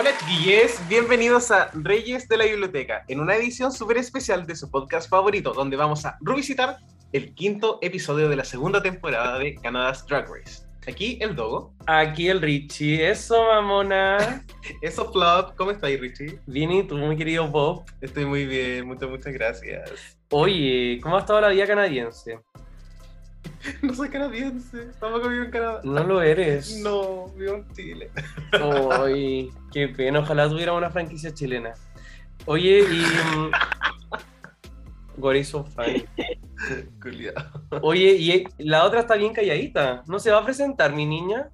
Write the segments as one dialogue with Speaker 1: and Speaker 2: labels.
Speaker 1: Hola chiquillos, bienvenidos a Reyes de la Biblioteca, en una edición súper especial de su podcast favorito, donde vamos a revisitar el quinto episodio de la segunda temporada de Canada's Drag Race. Aquí el Dogo.
Speaker 2: Aquí el Richie. Eso, mamona.
Speaker 1: Eso, Flop. ¿Cómo estás, Richie?
Speaker 2: Bien, ¿y tú, mi querido Bob?
Speaker 1: Estoy muy bien, muchas, muchas gracias.
Speaker 2: Oye, ¿cómo ha estado la vida canadiense?
Speaker 1: No soy canadiense, tampoco vivo en Canadá.
Speaker 2: No lo eres.
Speaker 1: No, vivo en Chile.
Speaker 2: Ay, qué pena, ojalá tuviera una franquicia chilena. Oye, y. mm, so funny?
Speaker 1: Culiado.
Speaker 2: Oye, y la otra está bien calladita. ¿No se va a presentar, mi niña?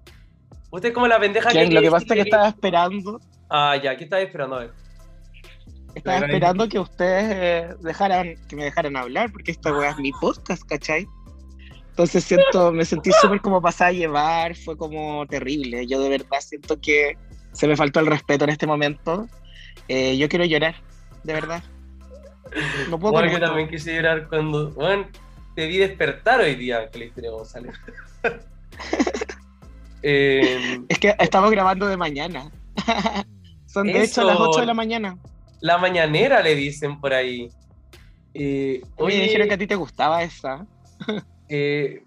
Speaker 2: Usted es como la pendeja
Speaker 3: ¿Quién?
Speaker 2: que.
Speaker 3: Lo que pasa es que estaba esperando,
Speaker 2: Ah, ya, ¿qué estaba esperando? A ver.
Speaker 3: estaba esperando que ustedes eh, dejaran, que me dejaran hablar, porque esta weá es mi podcast, ¿cachai? Entonces siento, me sentí súper como pasada a llevar, fue como terrible. Yo de verdad siento que se me faltó el respeto en este momento. Eh, yo quiero llorar, de verdad. No puedo
Speaker 2: Bueno, yo también quise llorar cuando. Bueno, te vi despertar hoy día, Calistina González. Eh,
Speaker 3: Es que estamos grabando de mañana. Son de hecho las
Speaker 2: Eso.
Speaker 3: 8 de la mañana.
Speaker 2: la mañanera le dicen por ahí. Eh,
Speaker 3: Oye, dijeron que a ti te gustaba esa.
Speaker 2: Eh,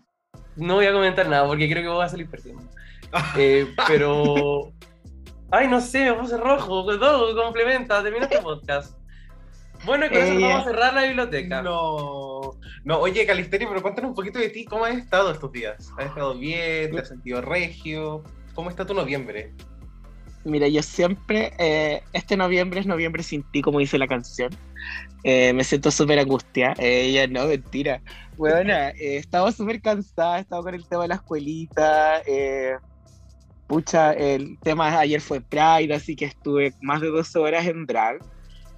Speaker 2: no voy a comentar nada porque creo que voy a salir perdiendo. Eh, pero. Ay, no sé, me puse rojo. Todo complementa, termina este podcast. Bueno, y con eso
Speaker 3: Eh,
Speaker 2: vamos a cerrar la biblioteca.
Speaker 1: No. No, oye, Calisteri, pero cuéntanos un poquito de ti. ¿Cómo has estado estos días? ¿Has estado bien? ¿Te has sentido regio? ¿Cómo está tu noviembre?
Speaker 3: Mira, yo siempre, eh, este noviembre es noviembre sin ti, como dice la canción. Eh, me siento súper angustia. Eh, ya no, mentira. Bueno, eh, estaba súper cansada, estaba con el tema de la escuelita. eh, pucha, el tema ayer fue Pride, así que estuve más de 12 horas en drag.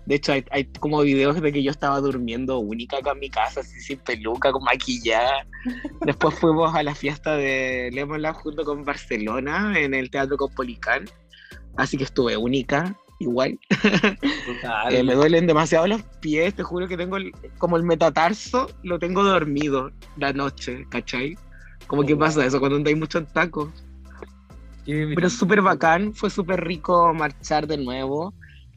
Speaker 3: De hecho, hay, hay como videos de que yo estaba durmiendo única acá en mi casa, así sin peluca, con maquillada. Después fuimos a la fiesta de Lemonland junto con Barcelona en el Teatro Copolicán. Así que estuve única, igual. Eh, me duelen demasiado los pies, te juro que tengo el- como el metatarso, lo tengo dormido la noche, ¿cachai? Como que
Speaker 2: Oh.
Speaker 3: pasa eso cuando hay muchos tacos. Pero súper bacán, fue súper rico marchar de nuevo.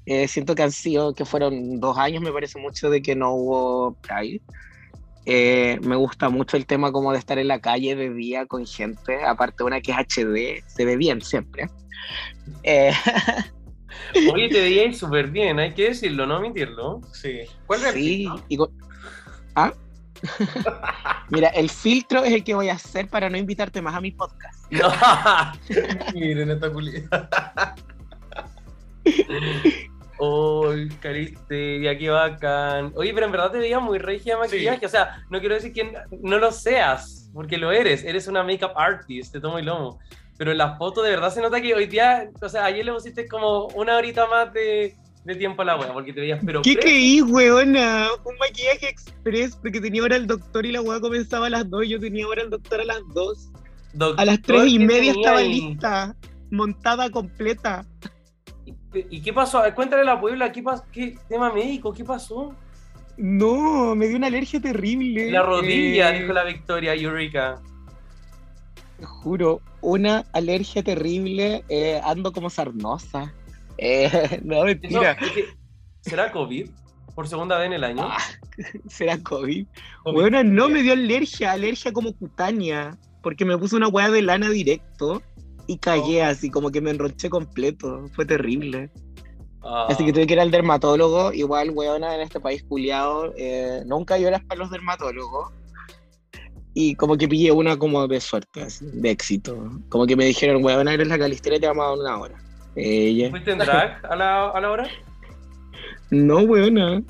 Speaker 3: Eh, siento que han sido, que fueron dos años, me parece mucho, de que no hubo Pride. Eh, me gusta mucho el tema como de estar en la calle de día con gente, aparte una que es HD, se ve bien siempre. Eh,
Speaker 2: Oye, te veía súper bien, hay que decirlo, no omitirlo.
Speaker 1: Sí. ¿Cuál es
Speaker 3: sí, con- ¿Ah? Mira, el filtro es el que voy a hacer para no invitarte más a mi podcast.
Speaker 1: Miren esta culiada.
Speaker 2: Uy, Calisteria, qué bacán. Oye, pero en verdad te veía muy regia de maquillaje. O sea, no quiero decir que no lo seas, porque lo eres. Eres una makeup artist, te tomo y lomo. Pero en la foto de verdad se nota que hoy día, o sea, ayer le pusiste como una horita más de, de tiempo a la wea, porque te veías pero
Speaker 3: ¿Qué creí, weona? Un maquillaje express porque tenía hora el doctor y la weá comenzaba a las 2 yo tenía hora el doctor a las 2.
Speaker 2: Doctor,
Speaker 3: A las 3 y
Speaker 2: ¿qué
Speaker 3: media estaba
Speaker 2: ahí?
Speaker 3: lista, montada completa.
Speaker 2: ¿Y, qué pasó? A ver, Cuéntale a la Puebla, ¿qué, pas- ¿qué tema médico? ¿Qué pasó?
Speaker 3: No, me dio una alergia terrible.
Speaker 2: La rodilla,
Speaker 3: Eh,
Speaker 2: dijo la Victoria, Eureka.
Speaker 3: Te juro, una alergia terrible, eh, ando como sarnosa. Eh, no, mentira,
Speaker 2: es que- ¿Será COVID? ¿Por segunda vez en el año?
Speaker 3: Ah, será COVID.
Speaker 2: COVID.
Speaker 3: Bueno, no me dio alergia, alergia como cutánea, porque me puse una hueá de lana directo y
Speaker 2: Oh.
Speaker 3: así, como que me enroché completo. Fue terrible.
Speaker 2: Ah.
Speaker 3: Así que tuve que ir al dermatólogo. Igual, weona, en este país culiado, eh, nunca hay horas para los dermatólogos. Y como que pillé una como de suerte, así, de éxito. Como que me dijeron, weona, eres la calistera y te vamos a dar una hora. Ella.
Speaker 2: ¿Fuiste en drag a la, a la hora?
Speaker 3: No, weona,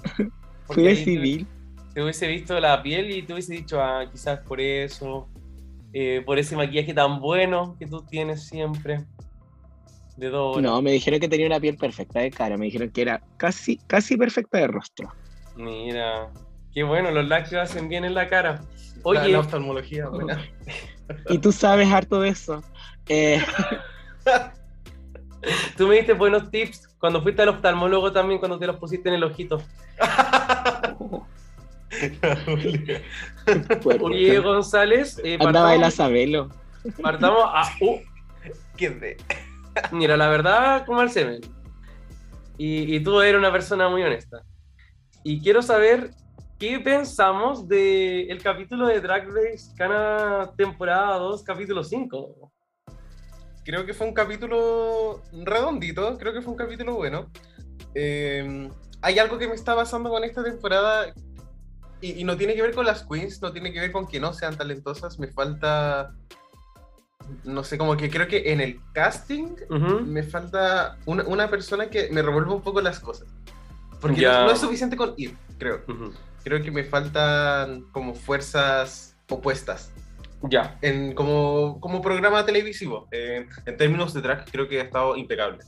Speaker 3: fui de
Speaker 2: te-
Speaker 3: civil.
Speaker 2: Te hubiese visto la piel y te hubiese dicho, ah, quizás por eso, eh, por ese maquillaje tan bueno que tú tienes siempre. De dos horas.
Speaker 3: No, me dijeron que tenía una piel perfecta de cara. Me dijeron que era casi, casi perfecta de rostro.
Speaker 2: Mira, qué bueno, los lácteos hacen bien en la cara.
Speaker 1: Oye,
Speaker 2: Oye,
Speaker 1: la oftalmología, buena.
Speaker 3: Y tú sabes harto de eso. Eh,
Speaker 2: tú me diste buenos tips cuando fuiste al oftalmólogo también, cuando te los pusiste en el ojito. Oye, González, eh,
Speaker 3: Andaba el
Speaker 2: partamos,
Speaker 3: Asabelo.
Speaker 2: partamos a... uh,
Speaker 1: ¿Quién de?
Speaker 2: mira, la verdad, como el semen. Y, y tú eres una persona muy honesta. Y quiero saber qué pensamos del capítulo de Drag Race Cana temporada 2, capítulo 5.
Speaker 1: Creo que fue un capítulo redondito, creo que fue un capítulo bueno. Eh, hay algo que me está pasando con esta temporada y, y no tiene que ver con las queens, no tiene que ver con que no sean talentosas, me falta, no sé, como que creo que en el casting me falta una, una persona que me revuelva un poco las cosas. Porque no, no es suficiente con ir, creo. Creo que me faltan como fuerzas opuestas.
Speaker 2: Ya.
Speaker 1: En, como, como programa televisivo. Eh, en términos de drag, creo que ha estado impecable.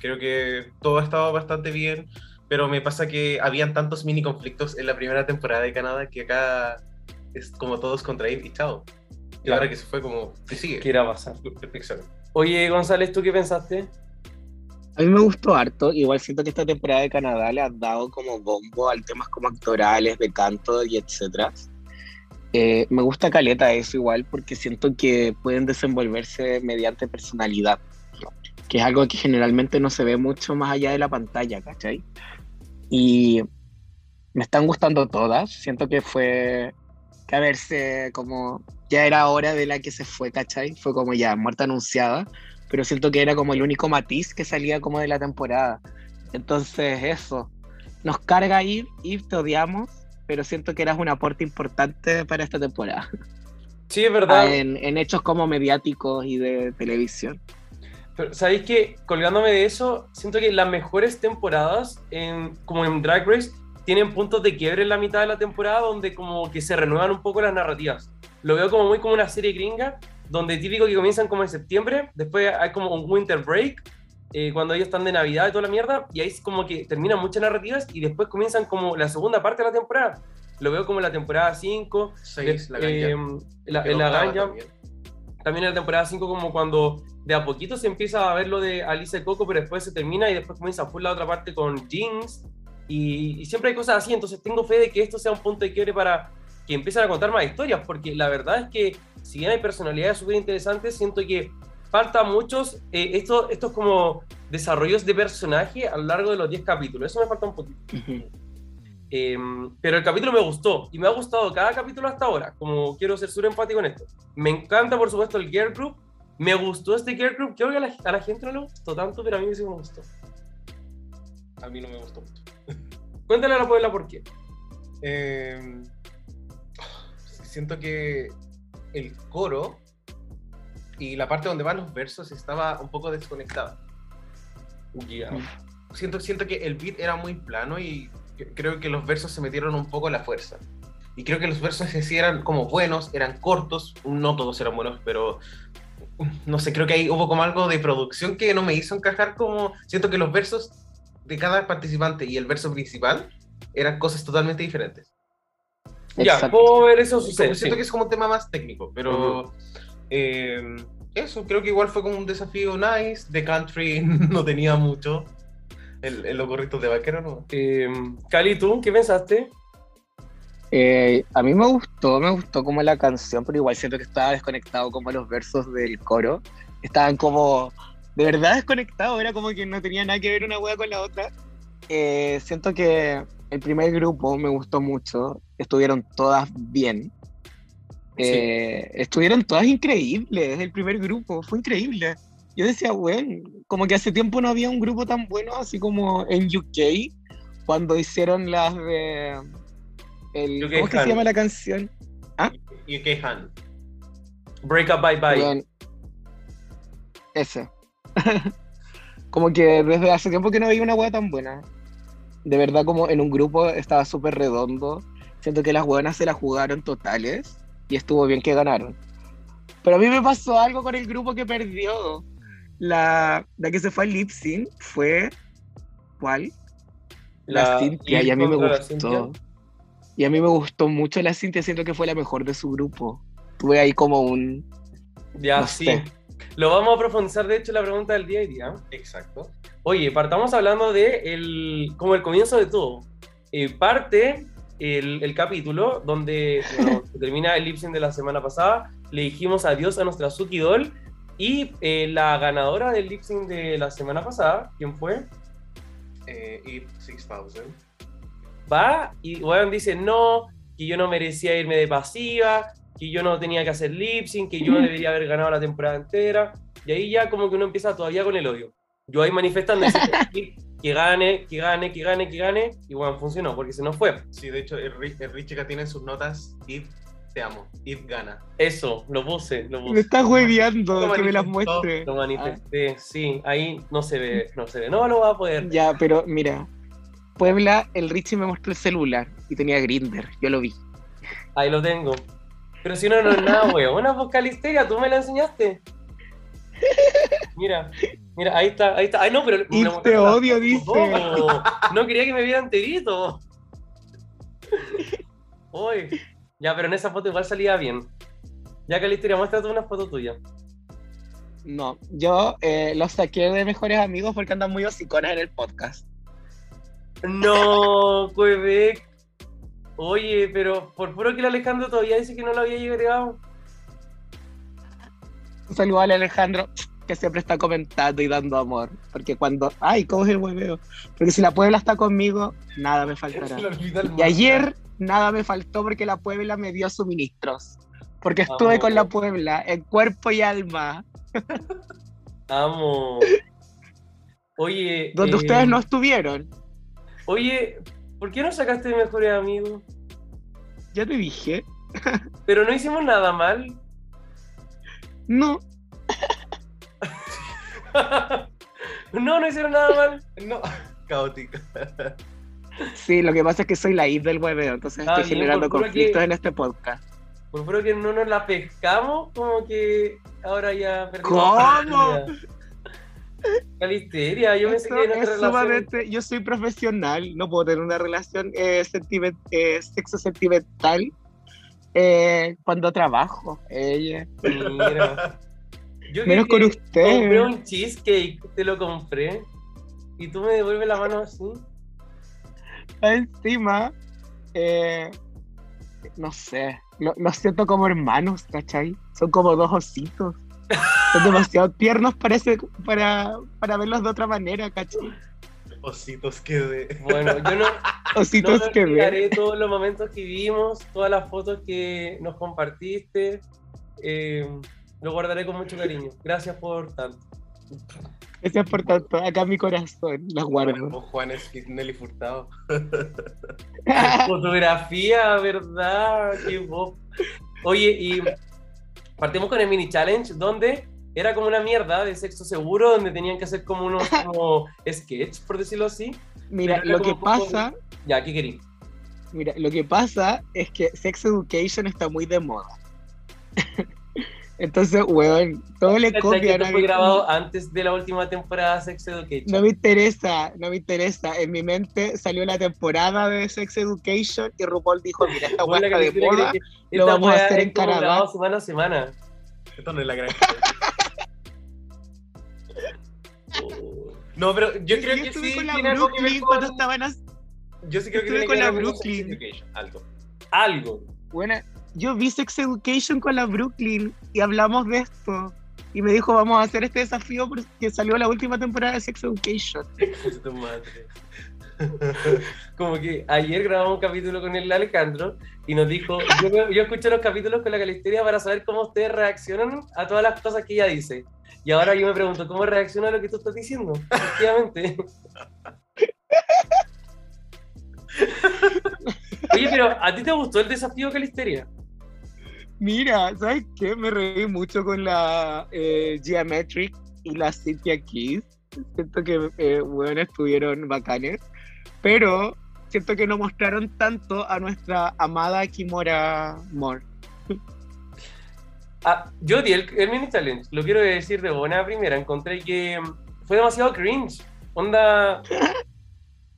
Speaker 1: Creo que todo ha estado bastante bien, pero me pasa que habían tantos mini conflictos en la primera temporada de Canadá que acá es como todos contra ir y chao. Y
Speaker 2: Claro.
Speaker 1: ahora que se fue como, ¿qué sigue?
Speaker 2: ¿Qué pasar?
Speaker 1: Perfección.
Speaker 2: Oye, González, ¿tú qué pensaste?
Speaker 3: A mí me gustó harto. Igual siento que esta temporada de Canadá le han dado como bombo al temas como actorales, de canto y etcétera. Eh, me gusta Caleta eso igual porque siento que pueden desenvolverse mediante personalidad, que es algo que generalmente no se ve mucho más allá de la pantalla, ¿cachai? Y me están gustando todas. Siento que fue que a verse como ya era hora de la que se fue, ¿cachai? Fue como ya muerta anunciada pero siento que era como el único matiz que salía como de la temporada. Entonces, eso. Nos carga ir, ir, te odiamos, pero siento que eras un aporte importante para esta temporada.
Speaker 2: Sí, es verdad.
Speaker 3: En, en hechos como mediáticos y de televisión.
Speaker 2: Pero, ¿sabéis que Colgándome de eso, siento que las mejores temporadas, en, como en Drag Race, tienen puntos de quiebre en la mitad de la temporada donde como que se renuevan un poco las narrativas. Lo veo como muy como una serie gringa, donde típico que comienzan como en septiembre, después hay como un winter break, eh, cuando ellos están de Navidad y toda la mierda, y ahí es como que terminan muchas narrativas y después comienzan como la segunda parte de la temporada. Lo veo como la temporada 5,
Speaker 1: Seis, la
Speaker 2: eh, la, la ganja,
Speaker 1: también.
Speaker 2: también en la temporada 5 como cuando de a poquito se empieza a ver lo de Alice Coco, pero después se termina y después comienza por la otra parte con Jinx y, y siempre hay cosas así, entonces tengo fe de que esto sea un punto de quiebre para que empiecen a contar más historias, porque la verdad es que si bien hay personalidades súper interesantes, siento que falta muchos eh, estos, estos como desarrollos de personaje a lo largo de los 10 capítulos, eso me falta un poquito. Eh, pero el capítulo me gustó y me ha gustado cada capítulo hasta ahora. Como quiero ser súper empático en esto. Me encanta, por supuesto, el Girl Group. Me gustó este Girl Group. Creo que a la, a la gente no le gustó tanto, pero a mí sí me gustó.
Speaker 1: A mí no me gustó mucho.
Speaker 2: Cuéntale a la Puebla por qué.
Speaker 1: Eh, siento que el coro y la parte donde van los versos estaba un poco desconectada. Siento, siento que el beat era muy plano y creo que los versos se metieron un poco a la fuerza. Y creo que los versos sí eran como buenos, eran cortos, no todos eran buenos, pero no sé, creo que ahí hubo como algo de producción que no me hizo encajar como... Siento que los versos de cada participante y el verso principal eran cosas totalmente diferentes.
Speaker 2: Ya, puedo ver eso
Speaker 1: Como
Speaker 2: suceder.
Speaker 1: siento
Speaker 2: sí.
Speaker 1: que es como un tema más técnico, pero eh, eso creo que igual fue como un desafío nice. The Country no tenía mucho. El, el los gorritos de vaquero, ¿no?
Speaker 2: Eh, Cali, ¿tú qué pensaste?
Speaker 3: Eh, a mí me gustó, me gustó como la canción, pero igual siento que estaba desconectado como los versos del coro. Estaban como de verdad desconectados, era como que no tenía nada que ver una wea con la otra. Eh, siento que el primer grupo me gustó mucho, estuvieron todas bien. Eh, Estuvieron todas increíbles, el primer grupo, fue increíble. Yo decía, bueno, como que hace tiempo no había un grupo tan bueno, así como en UK, cuando hicieron las de... El,
Speaker 2: UK
Speaker 3: ¿Cómo es que se llama la canción?
Speaker 1: UK Han.
Speaker 2: Break Up Bye Bye.
Speaker 3: Weón, ese. como que desde hace tiempo que no había una wea tan buena. De verdad, como en un grupo estaba súper redondo. Siento que las buenas se la jugaron totales y estuvo bien que ganaron. Pero a mí me pasó algo con el grupo que perdió. La, la que se fue al lip sync fue. ¿Cuál? La,
Speaker 2: La
Speaker 3: Cintia, y a mí me gustó.
Speaker 2: Cintia.
Speaker 3: Y a mí me gustó mucho la Cintia, siento que fue la mejor de su grupo. Tuve ahí como un...
Speaker 2: Ya,
Speaker 3: No
Speaker 2: sí.
Speaker 3: sé.
Speaker 2: Lo vamos a profundizar, de hecho, la pregunta del día y día.
Speaker 1: Exacto.
Speaker 2: Oye, partamos hablando de el, como el comienzo de todo. Eh, parte el, el capítulo donde bueno, se termina el lip sync de la semana pasada. Le dijimos adiós a nuestra Suki Doll. Y eh, la ganadora del lip sync de la semana pasada, ¿quién fue?
Speaker 1: Eh, Eve 6000.
Speaker 2: Va y bueno, dice no, que yo no merecía irme de pasiva, que yo no tenía que hacer lip sync, que yo no debería haber ganado la temporada entera. Y ahí ya como que uno empieza todavía con el odio. Yo ahí manifestando que, que gane, que gane, que gane, que gane. Y bueno, funcionó porque se nos fue.
Speaker 1: Sí, de hecho, el, el Richie acá tiene en sus notas Eve, te amo. Eve gana.
Speaker 2: Eso, lo puse, lo
Speaker 3: Me
Speaker 2: puse.
Speaker 3: estás hueveando,
Speaker 1: Lo
Speaker 3: que me las muestre.
Speaker 2: Lo manifesté, sí, ahí no se ve, no se ve, no lo va a poder.
Speaker 3: Ya, pero mira, Puebla, el Richie me mostró el celular y tenía Grinder, yo lo vi.
Speaker 2: Ahí lo tengo. Pero si no, no es nada, weón. Una vocalisteria, tú me la enseñaste. Mira, mira, ahí está, ahí está. Ay, no, pero.
Speaker 3: Y te
Speaker 2: la
Speaker 3: odio,
Speaker 2: foto,
Speaker 3: dice.
Speaker 2: todo. No quería que me viera enterito. Uy. Ya, pero en esa foto igual salía bien. Ya, Calisteria, muéstrate una foto tuya.
Speaker 3: No, yo eh, los saqué de mejores amigos porque andan muy hocicones en el podcast.
Speaker 2: No, Quebec. Oye, pero por puro que el Alejandro todavía dice que no lo había llegado.
Speaker 3: Un saludo al Alejandro, que siempre está comentando y dando amor. Porque cuando. Ay, ¿cómo es el hueveo? Porque si la Puebla está conmigo, nada me faltará. Y ayer nada me faltó porque la Puebla me dio suministros. Porque estuve
Speaker 2: Amo.
Speaker 3: con la Puebla en cuerpo y alma,
Speaker 2: Amo. Oye.
Speaker 3: donde
Speaker 2: eh,
Speaker 3: ustedes no estuvieron.
Speaker 2: Oye, ¿por qué no sacaste de mejores amigos?
Speaker 3: Ya te dije.
Speaker 2: Pero no hicimos nada mal.
Speaker 3: No,
Speaker 2: no, no hicieron nada mal.
Speaker 1: No, caótica.
Speaker 3: sí, lo que pasa es que soy la id del hueveo, entonces
Speaker 2: Ah,
Speaker 3: estoy generando conflictos
Speaker 2: que-
Speaker 3: en este podcast.
Speaker 2: Por puro que no nos la pescamos, como que ahora ya perdimos.
Speaker 3: ¿Cómo?
Speaker 2: Calisteria, yo pensé
Speaker 3: Esto
Speaker 2: que relación.
Speaker 3: sumamente- yo soy profesional, no puedo tener una relación eh, sentimen- eh, sexo sentimental eh, cuando trabajo. Ella.
Speaker 2: Mira. Yo
Speaker 3: Menos con usted.
Speaker 2: Compré un cheesecake, te lo compré. Y tú me devuelves la mano así.
Speaker 3: Encima, eh, no sé, lo- los siento como hermanos, ¿cachai? Son como dos ositos. Son demasiado tiernos parece, para, para verlos de otra manera, ¿cachai?
Speaker 1: Ositos que de.
Speaker 2: Bueno, yo no,
Speaker 3: Ositos
Speaker 2: no
Speaker 3: que
Speaker 2: olvidaré todos los momentos que vivimos, todas las fotos que nos compartiste. eh, lo guardaré con mucho cariño. Gracias por tanto.
Speaker 3: Gracias por tanto, acá mi corazón, las guardo.
Speaker 1: Con Juanes y Nelly Furtado.
Speaker 2: Fotografía, ¿verdad? Qué. Oye, y partimos con el mini challenge, donde era como una mierda de sexo seguro, donde tenían que hacer como unos como sketch, por decirlo así.
Speaker 3: Mira, lo que
Speaker 2: poco-
Speaker 3: pasa,
Speaker 2: Ya, ¿qué querí?
Speaker 3: mira, lo que pasa es que Sex Education está muy de moda. Entonces, weón, todo le
Speaker 2: ¿Cachai que
Speaker 3: copian
Speaker 2: fue grabado antes de la última temporada de Sex Education.
Speaker 3: No me interesa, no me interesa. En mi mente salió la temporada de Sex Education y RuPaul dijo, mira, esta weá de moda. lo vamos a hacer en Canadá.
Speaker 2: grabado semana a semana.
Speaker 1: Esto no es la gran. No, pero yo creo
Speaker 3: Yo
Speaker 1: que sí
Speaker 3: con la
Speaker 1: tiene algo que ver
Speaker 3: Brooklyn cuando estaban as-
Speaker 1: Yo sí creo que
Speaker 3: estuve con
Speaker 1: que
Speaker 3: la
Speaker 1: con
Speaker 3: Brooklyn.
Speaker 1: Education, Algo.
Speaker 2: Algo.
Speaker 3: Buena, yo vi Sex Education con la Brooklyn y hablamos de esto. Y me dijo, vamos a hacer este desafío porque salió la última temporada de Sex Education.
Speaker 2: Como que ayer grabamos un capítulo con el Alejandro y nos dijo, yo, yo escuché los capítulos con la Calisteria para saber cómo ustedes reaccionan a todas las cosas que ella dice. Y ahora yo me pregunto, ¿cómo reacciona a lo que tú estás diciendo? Efectivamente. Oye, pero ¿a ti te gustó el desafío Calisteria?
Speaker 3: Mira, ¿sabes qué? Me reí mucho con la eh, Geometric y la Cynthia Keys. Siento que, eh, bueno, estuvieron bacanes. Pero siento que no mostraron tanto a nuestra amada Kimora Moore.
Speaker 2: Ah, yo di el, el mini challenge, lo quiero decir de buena primera. Encontré que mm, fue demasiado cringe. Onda.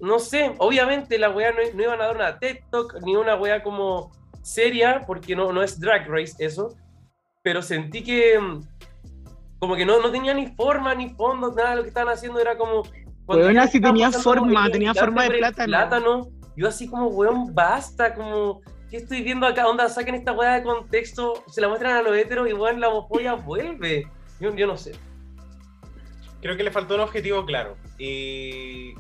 Speaker 2: no sé, obviamente la weá no, no, iban a dar una TED Talk ni una weá como seria, porque no, no es Drag Race eso, pero sentí que mm, como que no, no tenía ni forma ni fondo, nada, lo que estaban haciendo era como...
Speaker 3: Bueno, sí tenía forma, tenía forma de plátano.
Speaker 2: plátano. Yo así como, weón, basta, como, ¿qué estoy viendo acá? Onda, saquen esta weá de contexto, se la muestran a los heteros y weón, la homofobia vuelve. Yo, yo no sé.
Speaker 1: Creo que le faltó un objetivo claro. Y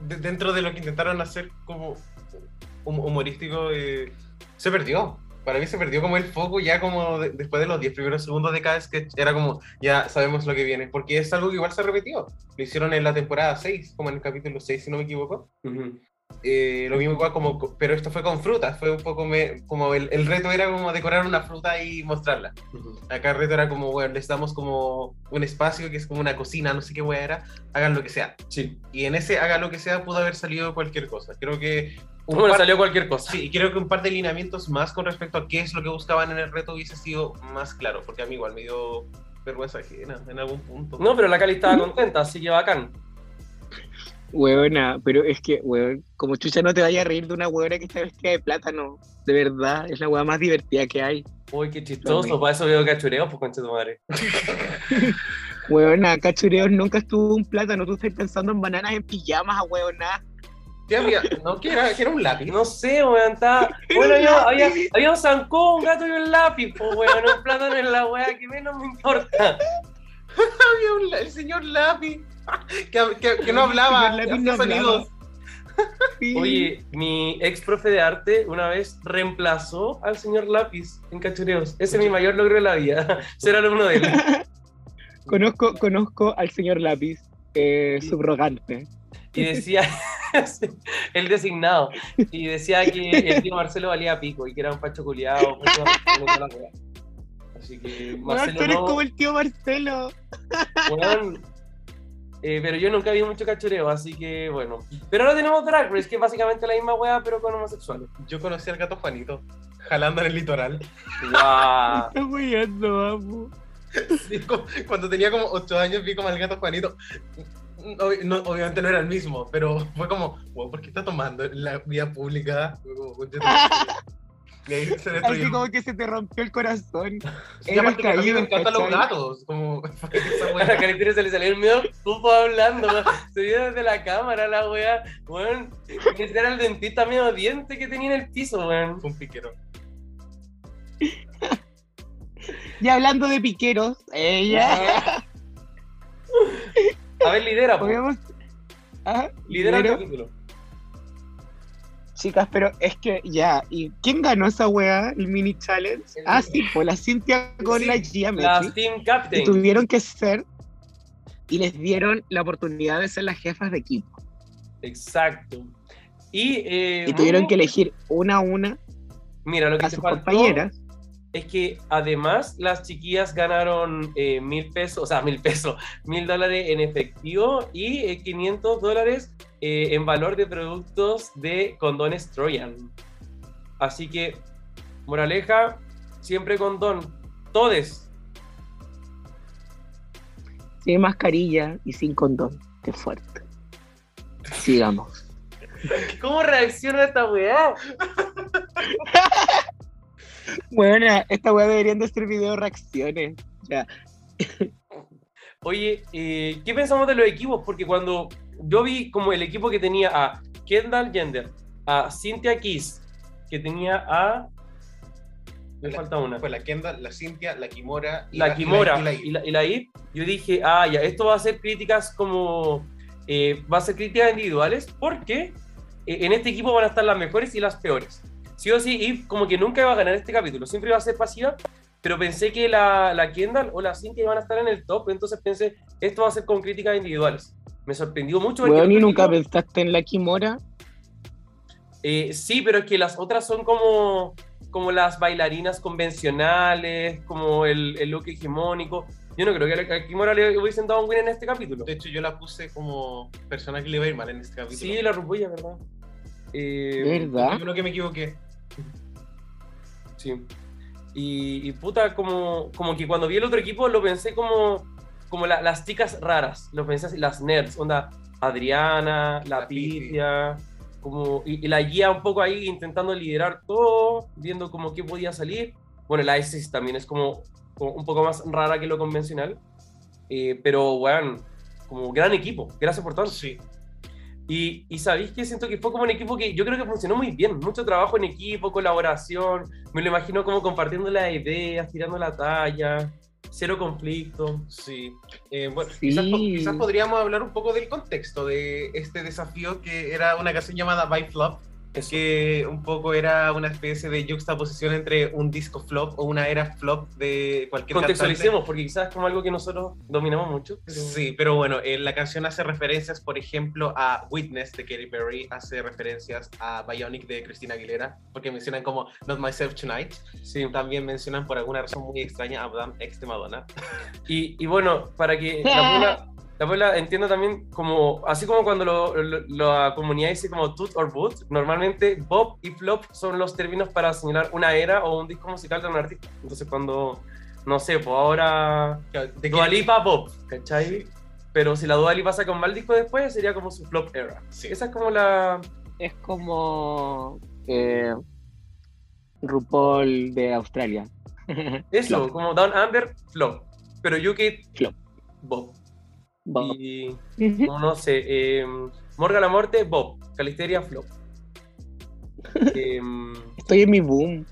Speaker 1: dentro de lo que intentaron hacer como humorístico, eh, se perdió. Para mí se perdió como el foco ya como después de los 10 primeros segundos de cada sketch. Era como, ya sabemos lo que viene. Porque es algo que igual se repetió. Lo hicieron en la temporada 6, como en el capítulo 6, si no me equivoco. Eh, lo mismo igual como, pero esto fue con frutas, fue un poco como el, el, reto era como decorar una fruta y mostrarla. Acá el reto era como, bueno, les damos como un espacio que es como una cocina, no sé qué hueá era, hagan lo que sea.
Speaker 2: Sí.
Speaker 1: Y en ese hagan lo que sea pudo haber salido cualquier cosa. Creo que...
Speaker 2: Un bueno, salió cualquier cosa.
Speaker 1: Sí, y creo que un par de lineamientos más con respecto a qué es lo que buscaban en el reto hubiese sido más claro, porque a mí igual me dio vergüenza ajena en algún punto.
Speaker 2: No, pero la Cali estaba contenta, así que bacán.
Speaker 3: Huevona, pero es que, huevón, como chucha no te vaya a reír de una huevona que está vestida de plátano. De verdad, es la hueá más divertida que hay.
Speaker 2: Uy, qué chistoso, para eso veo cachureos, pues concha tu madre.
Speaker 3: huevona, cachureos nunca estuvo un plátano, tú estás pensando en bananas en pijamas, huevona.
Speaker 1: ¿Qué había? ¿No? ¿Qué era? ¿Qué era un lápiz?
Speaker 2: No sé, weón, estaba... Bueno, yo, había, había un zancón, un gato y un lápiz, pues, weón, un plátano en la weá, que menos me importa.
Speaker 1: había un, el señor lápiz. que, no hablaba, no sonidos.
Speaker 2: Oye, mi ex profe de arte una vez reemplazó al señor Lápiz en cachureos. Ese es mi mayor logro de la vida, ser alumno de él.
Speaker 3: conozco, conozco al señor Lápiz, eh, subrogante.
Speaker 2: Y decía, el designado, y decía que el tío Marcelo valía pico y que era un pacho culiado. Así que
Speaker 3: Marcelo. No, tú eres como el tío Marcelo.
Speaker 2: Bueno, eh, pero yo nunca vi mucho cachureo, así que bueno. Pero ahora tenemos Drag Race, que es básicamente la misma weá, pero con homosexuales.
Speaker 1: Yo conocí al gato Juanito, jalando en el litoral.
Speaker 3: ¡Guau! Está huyendo, vamos.
Speaker 1: cuando tenía como 8 años vi como al gato Juanito. obviamente no era el mismo, pero fue como, ¿por qué está tomando en la vía pública?
Speaker 3: Así como que se te rompió el corazón.
Speaker 1: Sí, aparte que mí me encantan los gatos. Como,
Speaker 2: a la Cristina se le salió el miedo pufo hablando. Se vio desde la cámara la wea. Bueno, ese era el dentista medio diente que tenía en el piso, weón.
Speaker 1: un piquero.
Speaker 3: y hablando de piqueros, ella.
Speaker 2: a ver, lidera, pues. Lidera el capítulo.
Speaker 3: Chicas, pero es que ya, ¿y quién ganó esa weá, el mini challenge? Ah, sí, pues la Cintia con la Gia
Speaker 2: La Team Captain.
Speaker 3: Y tuvieron que ser, y les dieron la oportunidad de ser las jefas de equipo.
Speaker 2: Exacto. Y, eh,
Speaker 3: y tuvieron que elegir una a una
Speaker 2: Mira, lo que
Speaker 3: a sus compañeras
Speaker 2: es que además las chiquillas ganaron eh, mil pesos, o sea, mil pesos, mil dólares en efectivo y 500 eh, dólares eh, en valor de productos de condones Trojan. Así que, moraleja, siempre condón, todes.
Speaker 3: Sin mascarilla y sin condón, qué fuerte. Sigamos.
Speaker 2: ¿Cómo reacciona esta weá?
Speaker 3: Bueno, esta weá deberían de ser video reacciones.
Speaker 2: Oye, eh, ¿qué pensamos de los equipos? Porque cuando yo vi como el equipo que tenía a Kendall Gender, a Cynthia Kiss, que tenía a. Me falta una.
Speaker 1: Fue la Kendall, la Cynthia, la Kimora
Speaker 2: y la, Kimora y la, y la, Yo dije, ah, ya, esto va a ser críticas como. Eh, va a ser críticas individuales porque eh, en este equipo van a estar las mejores y las peores sí o sí, como que nunca iba a ganar este capítulo, siempre iba a ser pasiva, pero pensé que la, la Kendall o la Cintia iban a estar en el top, entonces pensé, esto va a ser con críticas individuales. Me sorprendió mucho.
Speaker 3: Bueno, ¿y nunca pensaste en la Kimora?
Speaker 2: Eh, sí, pero es que las otras son como, como las bailarinas convencionales, como el, el look hegemónico. Yo no creo que a Kimora le hubiesen dado un win en este capítulo.
Speaker 1: De hecho, yo la puse como persona que le va a ir mal en este capítulo.
Speaker 2: Sí, la rupulla, ¿verdad?
Speaker 3: Eh, ¿Verdad?
Speaker 1: Yo creo que me equivoqué.
Speaker 2: Sí. Y, puta, como, como que cuando vi el otro equipo lo pensé como, como las chicas raras, lo pensé así, las nerds, onda, Adriana, la,
Speaker 1: La
Speaker 2: Pitia, como, y, y la guía un poco ahí intentando liderar todo, viendo como qué podía salir. Bueno, la ISIS también es como, como un poco más rara que lo convencional, eh, pero bueno, como gran equipo, gracias por tanto.
Speaker 1: Sí.
Speaker 2: Y, y sabéis que siento que fue como un equipo que yo creo que funcionó muy bien, mucho trabajo en equipo, colaboración, me lo imagino como compartiendo las ideas, tirando la talla, cero conflicto.
Speaker 1: Sí. Eh, bueno,
Speaker 3: Sí.
Speaker 1: Quizás, po- quizás podríamos hablar un poco del contexto de este desafío que era una canción llamada By Flop,
Speaker 2: Eso.
Speaker 1: que un poco era una especie de juxtaposición entre un disco flop o una era flop de cualquier cantante.
Speaker 2: Contextualicemos, porque quizás es como algo que nosotros dominamos mucho. pero-
Speaker 1: Sí, pero bueno, eh, la canción hace referencias, por ejemplo, a Witness de Katy Perry, hace referencias a Bionic de Christina Aguilera, porque mencionan como Not Myself Tonight.
Speaker 2: sí.
Speaker 1: También mencionan por alguna razón muy extraña a Madame X de Madonna.
Speaker 2: Y, y bueno, para que la la abuela entienda también, como, así como cuando lo- lo- la comunidad dice como tut or boot, normalmente Bob y Flop son los términos para señalar una era o un disco musical de un artista. Entonces cuando, no sé, pues ahora
Speaker 1: De
Speaker 2: Dua
Speaker 1: que-
Speaker 2: Lipa Bob, ¿cachai? Pero si la Dua Lipa saca un mal disco después, sería como su flop era.
Speaker 1: Sí.
Speaker 2: Esa es como la...
Speaker 3: Es como eh, RuPaul de Australia.
Speaker 2: Eso,
Speaker 3: Flop.
Speaker 2: como Down Under, flop. Pero UK,
Speaker 3: Flop.
Speaker 2: Bob.
Speaker 3: Bob.
Speaker 2: Y... No sé, eh, Morga la Muerte, Bob, Calisteria, Flop. Em,
Speaker 3: Estoy en mi boom.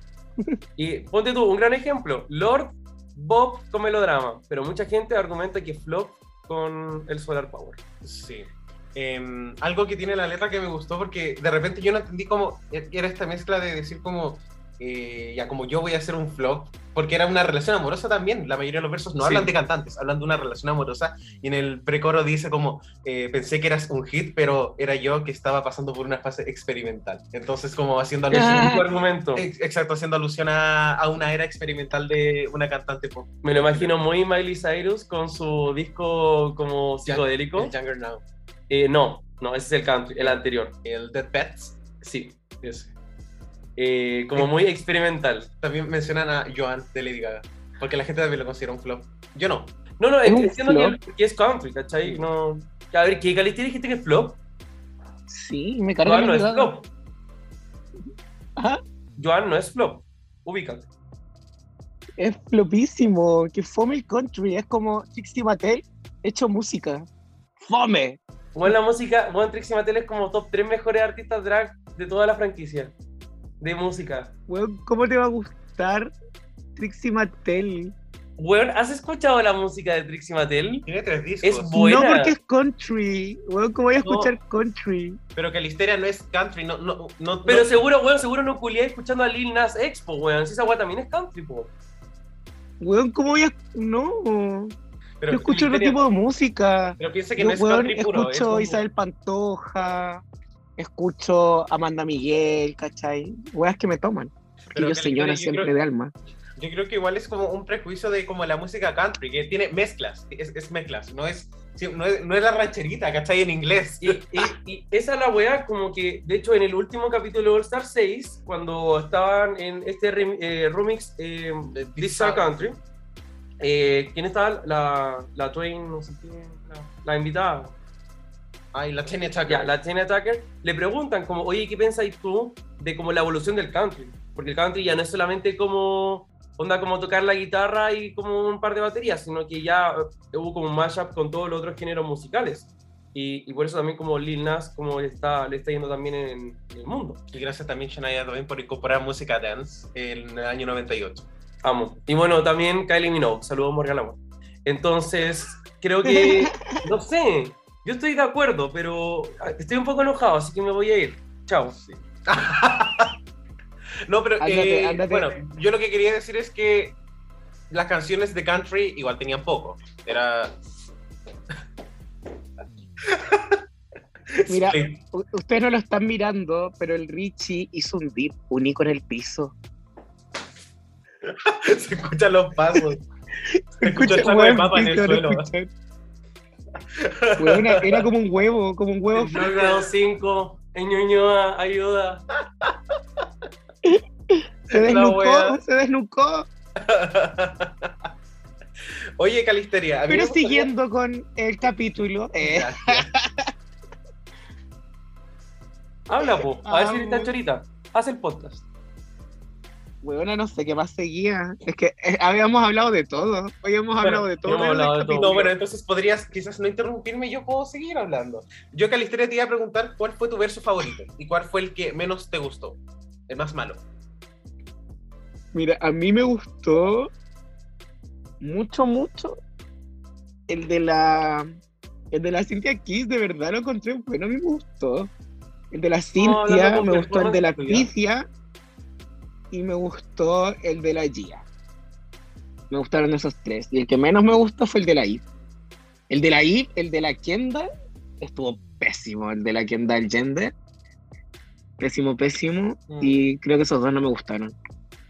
Speaker 2: y ponte tú, un gran ejemplo, Lord, Bob con melodrama, pero mucha gente argumenta que Flop con el Solar Power.
Speaker 1: Sí. Em, algo que tiene la letra que me gustó porque de repente yo no entendí cómo e-, era esta mezcla de decir como eh, ya como yo voy a hacer un flop porque era una relación amorosa también la mayoría de los versos no
Speaker 2: Sí.
Speaker 1: hablan de cantantes hablan de una relación amorosa y en el precoro dice como eh, pensé que eras un hit pero era yo que estaba pasando por una fase experimental entonces como haciendo alusión
Speaker 2: tu argumento.
Speaker 1: ex- exacto haciendo alusión a, a una era experimental de una cantante pop
Speaker 2: Me lo imagino muy Miley Cyrus con su disco como psicodélico.
Speaker 1: el Younger Now
Speaker 2: Eh, no, no, ese es el country, el anterior.
Speaker 1: el Dead Pets
Speaker 2: Sí, ese. Eh, como muy experimental.
Speaker 1: También mencionan a Joan de Lady Gaga, porque la gente también lo considera un flop. Yo no.
Speaker 2: No, no,
Speaker 3: ¿Es
Speaker 2: que, que es country, ¿cachai? No... A ver, ¿qué Calisteria dijiste que es flop?
Speaker 3: Sí, me carga
Speaker 2: Joan no es flop.
Speaker 3: Ajá.
Speaker 2: Joan no es flop. Ubícate.
Speaker 3: Es flopísimo. Que fome el country. Es como Trixie Mattel hecho música. Fome.
Speaker 2: Bueno, la música, bueno, Trixie Mattel es como top 3 mejores artistas drag de toda la franquicia de música.
Speaker 3: Weón, ¿cómo te va a gustar Trixie Mattel?
Speaker 2: Bueno, ¿has escuchado la música de Trixie Mattel?
Speaker 1: Tiene tres discos.
Speaker 2: Es buena.
Speaker 3: No porque es country. Weón, ¿cómo voy a
Speaker 1: No.
Speaker 3: escuchar country?
Speaker 1: Pero que la histeria no es country, no, no, no.
Speaker 2: Pero
Speaker 1: no-
Speaker 2: seguro, weón, seguro no culié escuchando a Lil Nas X, po, weón. Si esa weá también es country, po.
Speaker 3: Weón, ¿cómo voy a.? No.
Speaker 1: pero
Speaker 3: Yo escucho otro tipo de música.
Speaker 1: Pero piensa que
Speaker 3: Yo,
Speaker 1: no es
Speaker 3: weón,
Speaker 1: country puro. es
Speaker 3: escucho
Speaker 1: como-
Speaker 3: Isabel Pantoja. Escucho Amanda Miguel, ¿cachai? Weas que me toman.
Speaker 1: Pero
Speaker 3: yo
Speaker 1: que la
Speaker 3: señora
Speaker 1: historia, yo
Speaker 3: siempre
Speaker 1: creo-
Speaker 3: de alma.
Speaker 1: Yo creo que igual es como un prejuicio de como la música country, que tiene mezclas, es, es mezclas, no es, no es, no es la rancherita, ¿cachai? En inglés.
Speaker 2: Y, y, y esa es la weá, como que, de hecho, en el último capítulo de All Star 6, cuando estaban en este rem- eh, remix eh, This Country, eh, ¿quién estaba? La, la Twain, no sé quién, la, la invitada.
Speaker 1: Ay, la Tanya Tucker.
Speaker 2: Ya, la Chain Attacker, le preguntan como, oye, ¿qué pensáis tú de como la evolución del country? Porque el country ya no es solamente como, onda como tocar la guitarra y como un par de baterías, sino que ya eh, hubo como un mashup con todos los otros géneros musicales. Y, y por eso también como Lil Nas como le está, le está yendo también en, en el mundo.
Speaker 1: Y gracias también Shania Twain por incorporar música dance en el año 98.
Speaker 2: Amo. Y bueno, también Kylie Minogue, saludos Morgan Amor. Entonces, creo que, no sé, yo estoy de acuerdo, pero estoy un poco enojado, así que me voy a ir. Chao.
Speaker 1: No, pero
Speaker 3: Ándate,
Speaker 1: eh,
Speaker 3: ándate.
Speaker 1: bueno, yo lo que quería decir es que las canciones de country igual tenían poco. Era.
Speaker 3: Mira. U- Ustedes no lo están mirando, pero el Richie hizo un dip único en el piso.
Speaker 1: se escuchan los pasos. Se escucha el saco de papa en
Speaker 3: sí,
Speaker 1: el suelo.
Speaker 3: escuchar. Era como un huevo, como un huevo.
Speaker 2: El grado 5 en Ñuñoa, ayuda.
Speaker 3: Se desnucó, se desnucó.
Speaker 1: Oye, Calisteria.
Speaker 3: Pero siguiendo con el capítulo. Eh.
Speaker 2: Habla, po. A ver si
Speaker 3: ah,
Speaker 2: está chorita. Haz el podcast.
Speaker 3: Weona, no sé qué más seguía. Es que eh, habíamos hablado de todo. Hoy hemos hablado de todo.
Speaker 2: hemos hablado de todo.
Speaker 1: No, bueno, entonces podrías quizás no interrumpirme, yo puedo seguir hablando. Yo, Calisteria, te iba a preguntar cuál fue tu verso favorito y cuál fue el que menos te gustó, el más malo.
Speaker 3: Mira, a mí me gustó mucho, mucho el de la el de la Cintia Kiss, de verdad lo encontré bueno, a mí me gustó. El de la Cintia, me gustó el de la Picia y me gustó el de la Gia. Me gustaron esos tres. Y el que menos me gustó fue el de la Eve. El de la Eve, el de la Kendall, estuvo pésimo. El de la Kendall Gender. Pésimo, pésimo.
Speaker 2: Mm.
Speaker 3: Y creo que esos dos no me gustaron.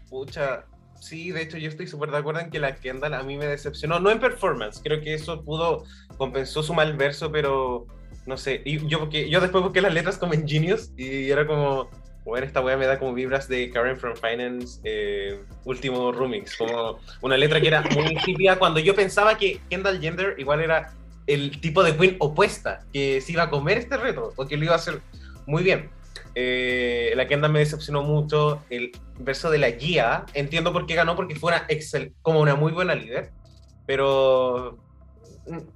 Speaker 1: Pucha, sí, de hecho yo estoy súper de acuerdo en que la Kendall a mí me decepcionó, no en performance, creo que eso pudo, compensó su mal verso, pero no sé, y yo, porque, yo después busqué las letras como en Genius y era como, bueno, esta wea me da como vibras de Karen from Finance, eh, último remix, como una letra que era muy típica cuando yo pensaba que Kendall Gender igual era el tipo de queen opuesta, que se iba a comer este reto, o que lo iba a hacer muy bien. Eh, la Kendall me decepcionó mucho. El verso de la guía, entiendo por qué ganó, porque fue una excel, como una muy buena líder, pero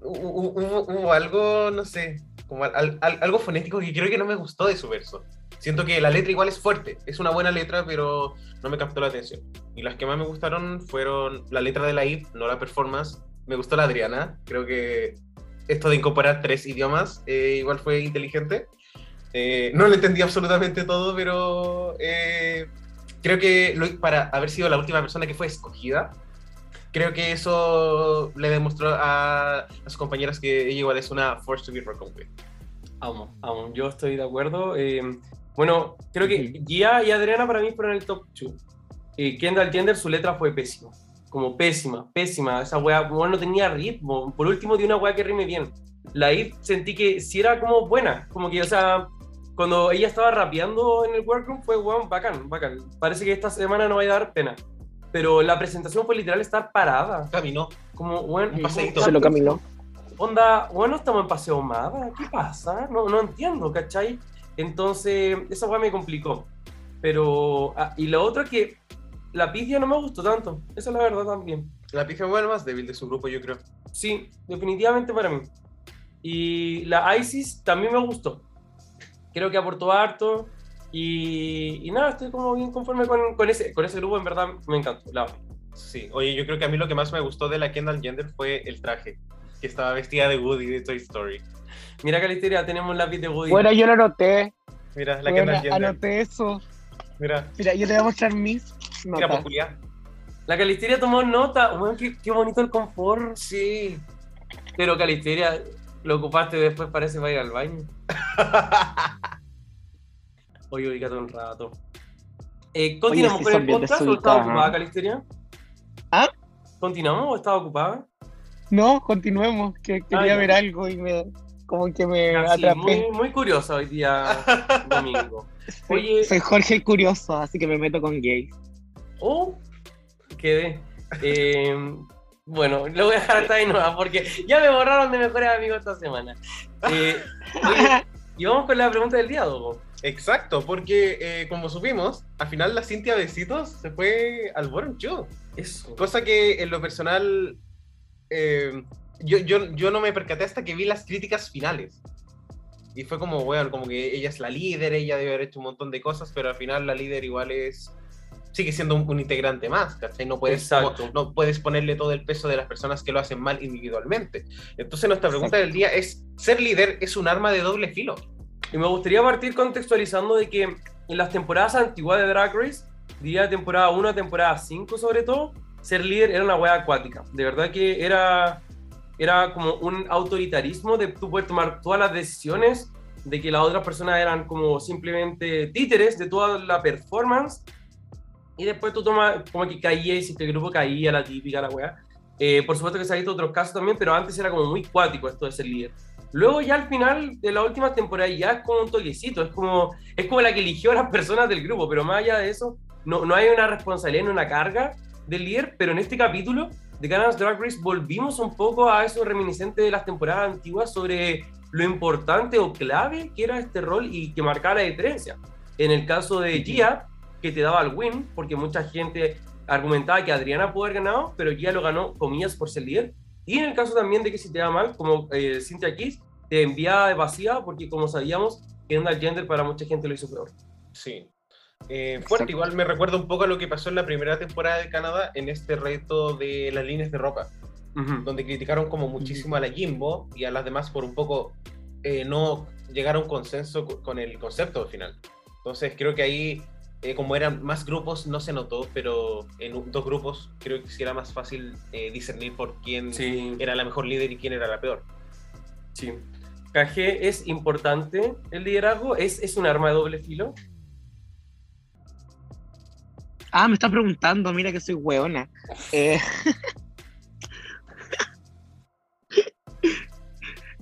Speaker 1: hubo, hubo- hubo algo, no sé, como al- al- algo fonético que creo que no me gustó de su verso. Siento que la letra igual es fuerte, es una buena letra, pero no me captó la atención. Y las que más me gustaron fueron la letra de la Eve, no la performance. Me gustó la Adriana, creo que esto de incorporar tres idiomas eh, igual fue inteligente. Eh, no lo entendí absolutamente todo, pero eh, creo que lo- para haber sido la última persona que fue escogida, creo que eso le demostró a, a sus compañeras que ella igual es una force to be reckoned with.
Speaker 2: Amo, amo. Yo estoy de acuerdo. Eh, bueno, creo que. Gia y Adriana para mí fueron el top 2. Eh, Kendall Jenner, su letra fue pésima. Como pésima, pésima. Esa wea bueno, no tenía ritmo. Por último, de una wea que rime bien. La Eve sentí que sí era como buena. Como que, o sea, cuando ella estaba rapeando en el workroom fue weón, bacán, bacán. Parece que esta semana no va a dar pena. Pero la presentación fue literal estar parada.
Speaker 1: Caminó.
Speaker 2: Como, bueno,
Speaker 1: Un paseíto.
Speaker 3: Se lo caminó.
Speaker 2: onda, bueno, estamos en Paseo Mada, ¿qué pasa? No, no entiendo, ¿cachai? Entonces, esa weá me complicó. Pero, ah, y lo otro es que la pidia no me gustó tanto, esa es la verdad también.
Speaker 1: La pija fue el más débil de su grupo, yo creo.
Speaker 2: Sí, definitivamente para mí. Y la ISIS también me gustó. Creo que aportó harto. Y, y nada, estoy como bien conforme con, con ese, con ese grupo, en verdad me encantó. La,
Speaker 1: Sí, oye, yo creo que a mí lo que más me gustó de la Kendall Gender fue el traje, que estaba vestida de Woody de Toy Story.
Speaker 2: Mira, Calisteria, tenemos un lápiz de Woody.
Speaker 3: Bueno, yo lo anoté.
Speaker 1: Mira, la
Speaker 3: Bueno,
Speaker 1: Kendall Gender.
Speaker 3: anoté eso.
Speaker 1: Mira,
Speaker 3: Mira, yo te voy a mostrar mis
Speaker 1: mira,
Speaker 3: notas.
Speaker 1: popular.
Speaker 2: La Calisteria tomó nota. Weón, qué, qué bonito el confort.
Speaker 1: Sí.
Speaker 2: Pero Calisteria, lo ocupaste después, parece para ir al baño. Oye, ubícate un rato. Eh, ¿Continuamos con el podcast o estaba ocupada. Calisteria?
Speaker 3: ¿Ah?
Speaker 2: ¿Continuamos o estaba ocupada?
Speaker 3: No, continuemos, que quería ver algo y me como que me
Speaker 2: Ah, sí,
Speaker 3: atrapé.
Speaker 2: muy, muy curiosa hoy día domingo. Oye,
Speaker 3: Soy Jorge el Curioso, así que me meto con gays.
Speaker 2: oh, quedé. Eh, bueno, lo voy a dejar hasta ahí nomás porque ya me borraron de mejores amigos esta semana. Eh, oye, y vamos con la pregunta del día, Dogo.
Speaker 1: Exacto, porque eh, como supimos, al final la Cintia Besitos se fue al Born Show.
Speaker 2: Eso.
Speaker 1: Cosa que en lo personal eh, yo, yo, yo no me percaté hasta que vi las críticas finales. Y fue como, bueno, como que ella es la líder, ella debe haber hecho un montón de cosas, pero al final la líder igual es... Sigue siendo un, un integrante más, ¿cachai? No puedes, no, no puedes ponerle todo el peso de las personas que lo hacen mal individualmente. Entonces nuestra pregunta del día es, ¿ser líder es un arma de doble filo?
Speaker 2: Y me gustaría partir contextualizando de que en las temporadas antiguas de Drag Race, diría temporada 1 a temporada 5 sobre todo, ser líder era una wea acuática. De verdad que era, era como un autoritarismo de tú poder tomar todas las decisiones, de que las otras personas eran como simplemente títeres de toda la performance. Y después tú tomas, como que caía si el grupo caía, la típica, la wea. Eh, por supuesto que se ha visto otros casos también, pero antes era como muy cuático esto de ser líder. Luego ya al final de la última temporada ya es como un toquecito, es como, es como la que eligió a las personas del grupo, pero más allá de eso, no, no hay una responsabilidad ni una carga del líder, pero en este capítulo de Canada's Drag Race volvimos un poco a eso reminiscente de las temporadas antiguas sobre lo importante o clave que era este rol y que marcaba la diferencia. En el caso de Gia, que te daba el win, porque mucha gente argumentaba que Adriana pudo haber ganado, pero Gia lo ganó, comillas, por ser líder. Y en el caso también de que si te da mal, como eh, Cynthia Kiss, te enviaba de vacía, porque como sabíamos, Kendall Gender para mucha gente lo hizo peor.
Speaker 1: Sí. Eh, fuerte, igual me recuerda un poco a lo que pasó en la primera temporada de Canadá en este reto de las líneas de ropa, donde criticaron como muchísimo a la Jimbo y a las demás por un poco eh, no llegar a un consenso con el concepto al final. Entonces creo que ahí, eh, como eran más grupos, no se notó, pero en dos grupos creo que sí era más fácil eh, discernir por quién era la mejor líder y quién era la peor.
Speaker 2: Sí. KG es importante el liderazgo, es, es un arma de doble filo.
Speaker 3: Ah, me está preguntando, mira que soy hueona. Eh...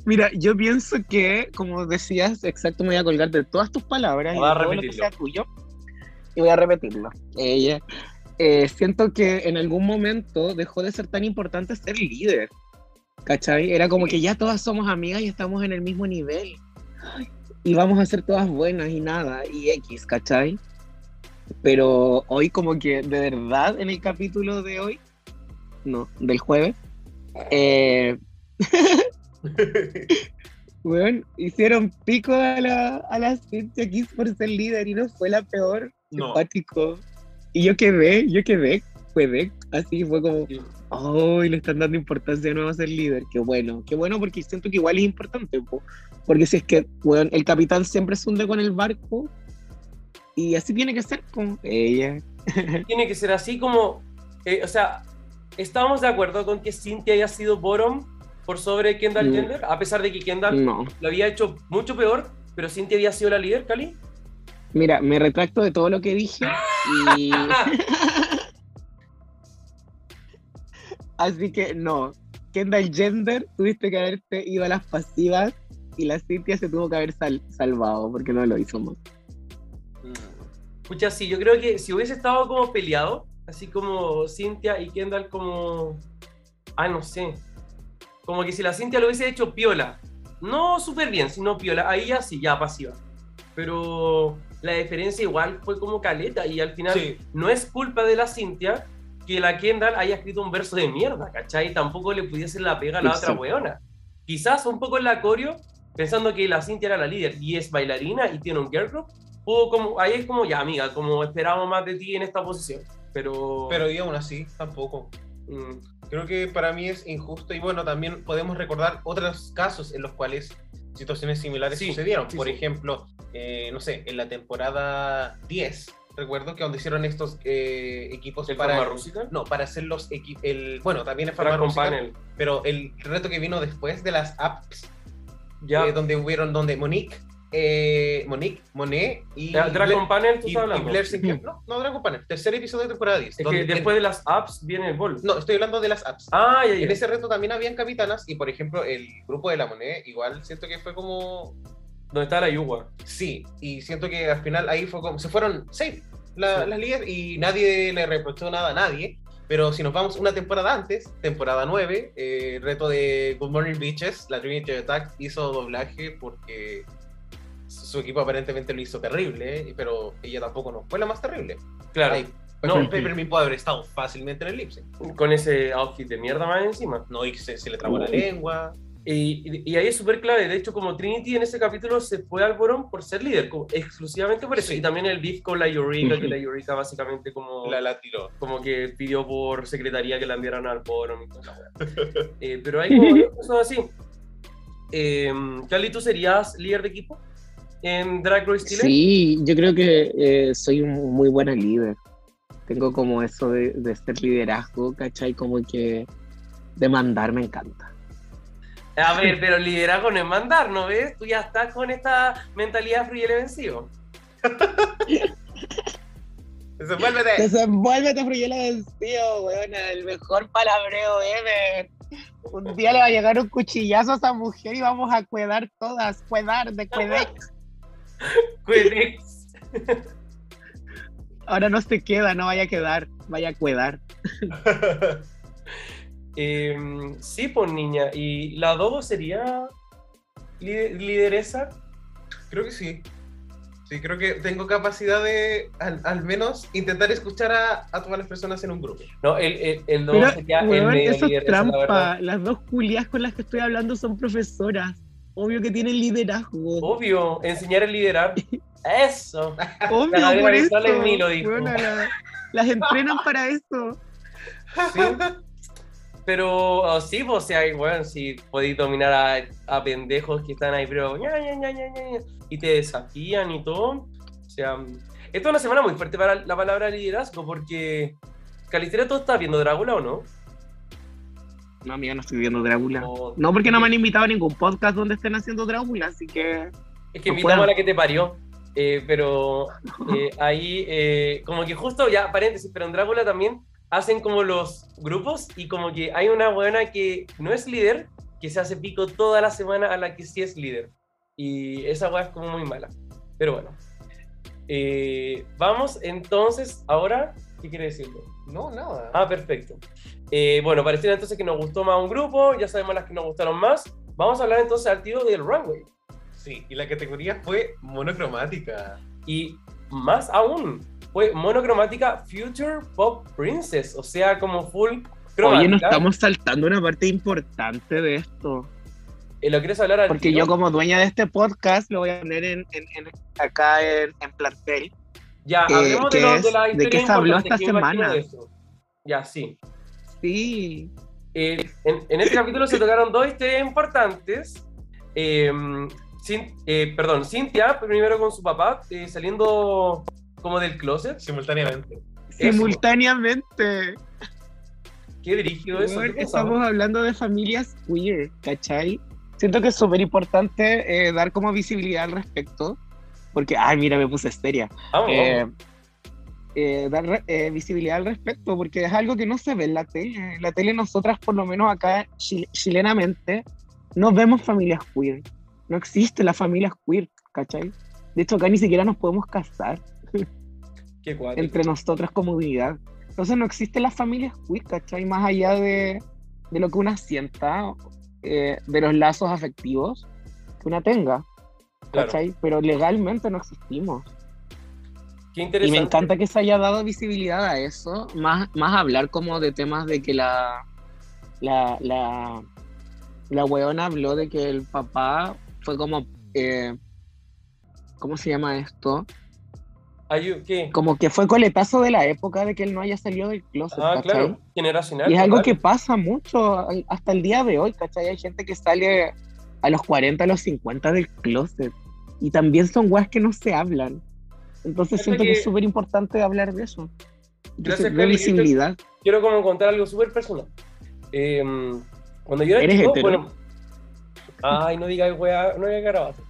Speaker 3: Mira, yo pienso que, como decías, exacto, me voy a colgar de todas tus palabras y todo lo que sea tuyo. Y voy a repetirlo. Ella. Eh, siento que en algún momento dejó de ser tan importante ser líder. ¿Cachai? Era como que ya todas somos amigas y estamos en el mismo nivel. Y vamos a ser todas buenas y nada, y X, ¿cachai? Pero hoy como que de verdad en el capítulo de hoy, no, del jueves, eh, bueno, hicieron pico a la, a la Cynthia Kiss por ser líder y no fue la peor. No. Y yo quedé, yo quedé, fue así fue como, ¡ay! le están dando importancia de nuevo a ser líder. Qué bueno, qué bueno porque siento que igual es importante, porque si es que, bueno, el capitán siempre se hunde con el barco y así tiene que ser con ella.
Speaker 2: Tiene que ser así como, eh, o sea, estamos de acuerdo con que Cynthia haya sido bottom por sobre Kendall Jenner, a pesar de que Kendall lo había hecho mucho peor, pero Cynthia había sido la líder, Cali.
Speaker 3: Mira, me retracto de todo lo que dije y... Así que no, Kendall Gender tuviste que haberte ido a las pasivas y la Cynthia se tuvo que haber salvado porque no lo hizo más.
Speaker 2: Escucha, sí, yo creo que si hubiese estado como peleado, así como Cynthia y Kendall como... Ah, no sé, como que si la Cintia lo hubiese hecho piola. No súper bien, sino piola. Ahí ya sí, ya pasiva. Pero la diferencia igual fue como caleta. Y al final no es culpa de la Cintia que la Kendall haya escrito un verso de mierda, ¿cachai? Tampoco le pudiese la pega a la otra weona. Quizás un poco en la coreo, pensando que la Cintia era la líder y es bailarina y tiene un girl group, como, ahí es como, ya amiga, como esperábamos más de ti en esta posición. Pero...
Speaker 1: Pero y aún así, tampoco. Mm, creo que para mí es injusto y bueno, también podemos recordar otros casos en los cuales situaciones similares sucedieron. Por ejemplo, eh, no sé, en la temporada 10, recuerdo que donde hicieron estos eh, equipos
Speaker 2: para
Speaker 1: no para hacer los equipos el bueno también es forma
Speaker 2: panel
Speaker 1: pero el reto que vino después de las apps ya. Eh, donde hubieron donde Monique eh, Monique, Monet y.
Speaker 2: Dragon Panel, ¿tú estás hablando?
Speaker 1: no, no, Dragon Panel, tercer episodio de temporada 10.
Speaker 2: Es que después de las apps viene el bol.
Speaker 1: No, estoy hablando de las apps.
Speaker 2: Ah, ya, ya.
Speaker 1: En ese reto también habían capitanas y, por ejemplo, el grupo de la Monet, igual siento que fue como.
Speaker 2: ¿Dónde está la Yuwa?
Speaker 1: Sí, y siento que al final ahí fue como. Se fueron seis las líderes y nadie le reprochó nada a nadie. Pero si nos vamos una temporada antes, temporada 9, eh, reto de Good Morning Beaches, la Trinity Attack hizo doblaje porque su equipo aparentemente lo hizo terrible, pero ella tampoco no fue la más terrible.
Speaker 2: Claro.
Speaker 1: no, Pepper me puede haber estado fácilmente en el lipse.
Speaker 2: Con ese outfit de mierda más encima.
Speaker 1: No, y se, le trabó la lengua.
Speaker 2: Y, y, ahí es súper clave. De hecho, como Trinity en ese capítulo se fue al Boron por ser líder, exclusivamente por eso. Y también el beef con la Eureka, que la Eureka básicamente como.
Speaker 1: La, la tiró.
Speaker 2: Como que pidió por secretaría que la enviaran al Boron y eh, pero hay como cosas así. Eh, Cali, ¿tú serías líder de equipo? En Drag Race Chile?
Speaker 3: Sí, yo creo que eh, soy un muy buena líder. Tengo como eso de, de ser liderazgo, ¿cachai? Como que de mandar me encanta.
Speaker 2: A ver, pero liderazgo no es mandar, ¿no ves? Tú ya estás con esta mentalidad y vencido.
Speaker 1: Desenvuélvete.
Speaker 3: Desenvuélvete, Friela vencido, weón. El mejor palabreo ever. Un día le va a llegar un cuchillazo a esa mujer y vamos a cuidar todas. Cuidar de Quedex. Ahora no se queda, no vaya a quedar, vaya a cuidar.
Speaker 2: Em, sí, pues niña. Y la Dogo sería lideresa?
Speaker 1: Creo que sí. Sí, creo que tengo capacidad de al, menos intentar escuchar a, todas las personas en un grupo.
Speaker 2: No, el, el, el
Speaker 3: Pero, sería el medio eso es trampa. Las dos Julias con las que estoy hablando son profesoras. Obvio que tienen liderazgo.
Speaker 2: Obvio, enseñar a liderar. Eso.
Speaker 3: Obvio, por eso. las entrenan para eso.
Speaker 2: Sí. Pero oh, sí, o sea, bueno, si podéis dominar a, a, pendejos que están ahí, pero y te desafían y todo. O sea, esta es una semana muy fuerte para la palabra liderazgo, porque Calistera, ¿tú estás viendo Drácula o no?
Speaker 3: No, amiga, no estoy viendo Drácula. No, porque no me han invitado a ningún podcast donde estén haciendo Drácula, así que.
Speaker 2: Es que invitamos a la que te parió. Eh, pero eh, ahí, eh, como que justo, ya, paréntesis, pero en Drácula también hacen como los grupos y como que hay una buena que no es líder, que se hace pico toda la semana a la que sí es líder. Y esa weá es como muy mala. Pero bueno. Eh, vamos entonces ahora. ¿Qué quiere decirlo?
Speaker 1: No, nada.
Speaker 2: Ah, perfecto. Eh, bueno, pareciera entonces que nos gustó más un grupo, ya sabemos las que nos gustaron más. Vamos a hablar entonces al tiro del runway.
Speaker 1: Sí, y la categoría fue monocromática.
Speaker 2: Y más aún, fue monocromática Future Pop Princess, o sea, como full
Speaker 3: cromática. Oye, nos estamos saltando una parte importante de esto.
Speaker 2: ¿Y ¿Lo quieres hablar
Speaker 3: Porque yo como dueña de este podcast lo voy a poner en, acá en, plantel.
Speaker 2: Ya, hablemos de, lo, de la
Speaker 3: historia ¿De qué se habló esta semana?
Speaker 2: Ya, sí.
Speaker 3: Sí.
Speaker 2: Eh, en, este capítulo se tocaron dos historias importantes. Em, eh, perdón, Cintia, primero con su papá, eh, saliendo como del closet.
Speaker 1: Simultáneamente.
Speaker 3: Simultáneamente.
Speaker 2: Qué dirigido eso.
Speaker 3: estamos hablando de familias queer, ¿cachai? Siento que es súper importante eh, dar como visibilidad al respecto, porque, ay, mira, me puse esteria. Eh, eh, dar visibilidad al respecto, porque es algo que no se ve en la tele. En la tele nosotras, por lo menos acá chilenamente, no vemos familias queer. No existe la familia queer, ¿cachai? De hecho, acá ni siquiera nos podemos casar. entre nosotras como unidad. Entonces no existe la familia queer, ¿cachai? Más allá de, de lo que una sienta, eh, de los lazos afectivos que una tenga, ¿cachai? Pero legalmente no existimos.
Speaker 2: Qué interesante.
Speaker 3: Y me encanta que se haya dado visibilidad a eso, más, más hablar como de temas de que la, la, la, la weona habló de que el papá fue como, eh, ¿cómo se llama esto?
Speaker 2: ¿Qué?
Speaker 3: Como que fue coletazo de la época de que él no haya salido del closet.
Speaker 2: Ah, claro, generacional.
Speaker 3: Y es algo que pasa mucho hasta el día de hoy, ¿cachai? Hay gente que sale a los 40, a los 50 del closet. Y también son weas que no se hablan. Entonces siento que, es súper importante hablar de eso.
Speaker 2: Gracias, de visibilidad. Quiero como contar algo súper personal. Em, cuando yo era chico, bueno. Ay, no digas wea, no digas garabato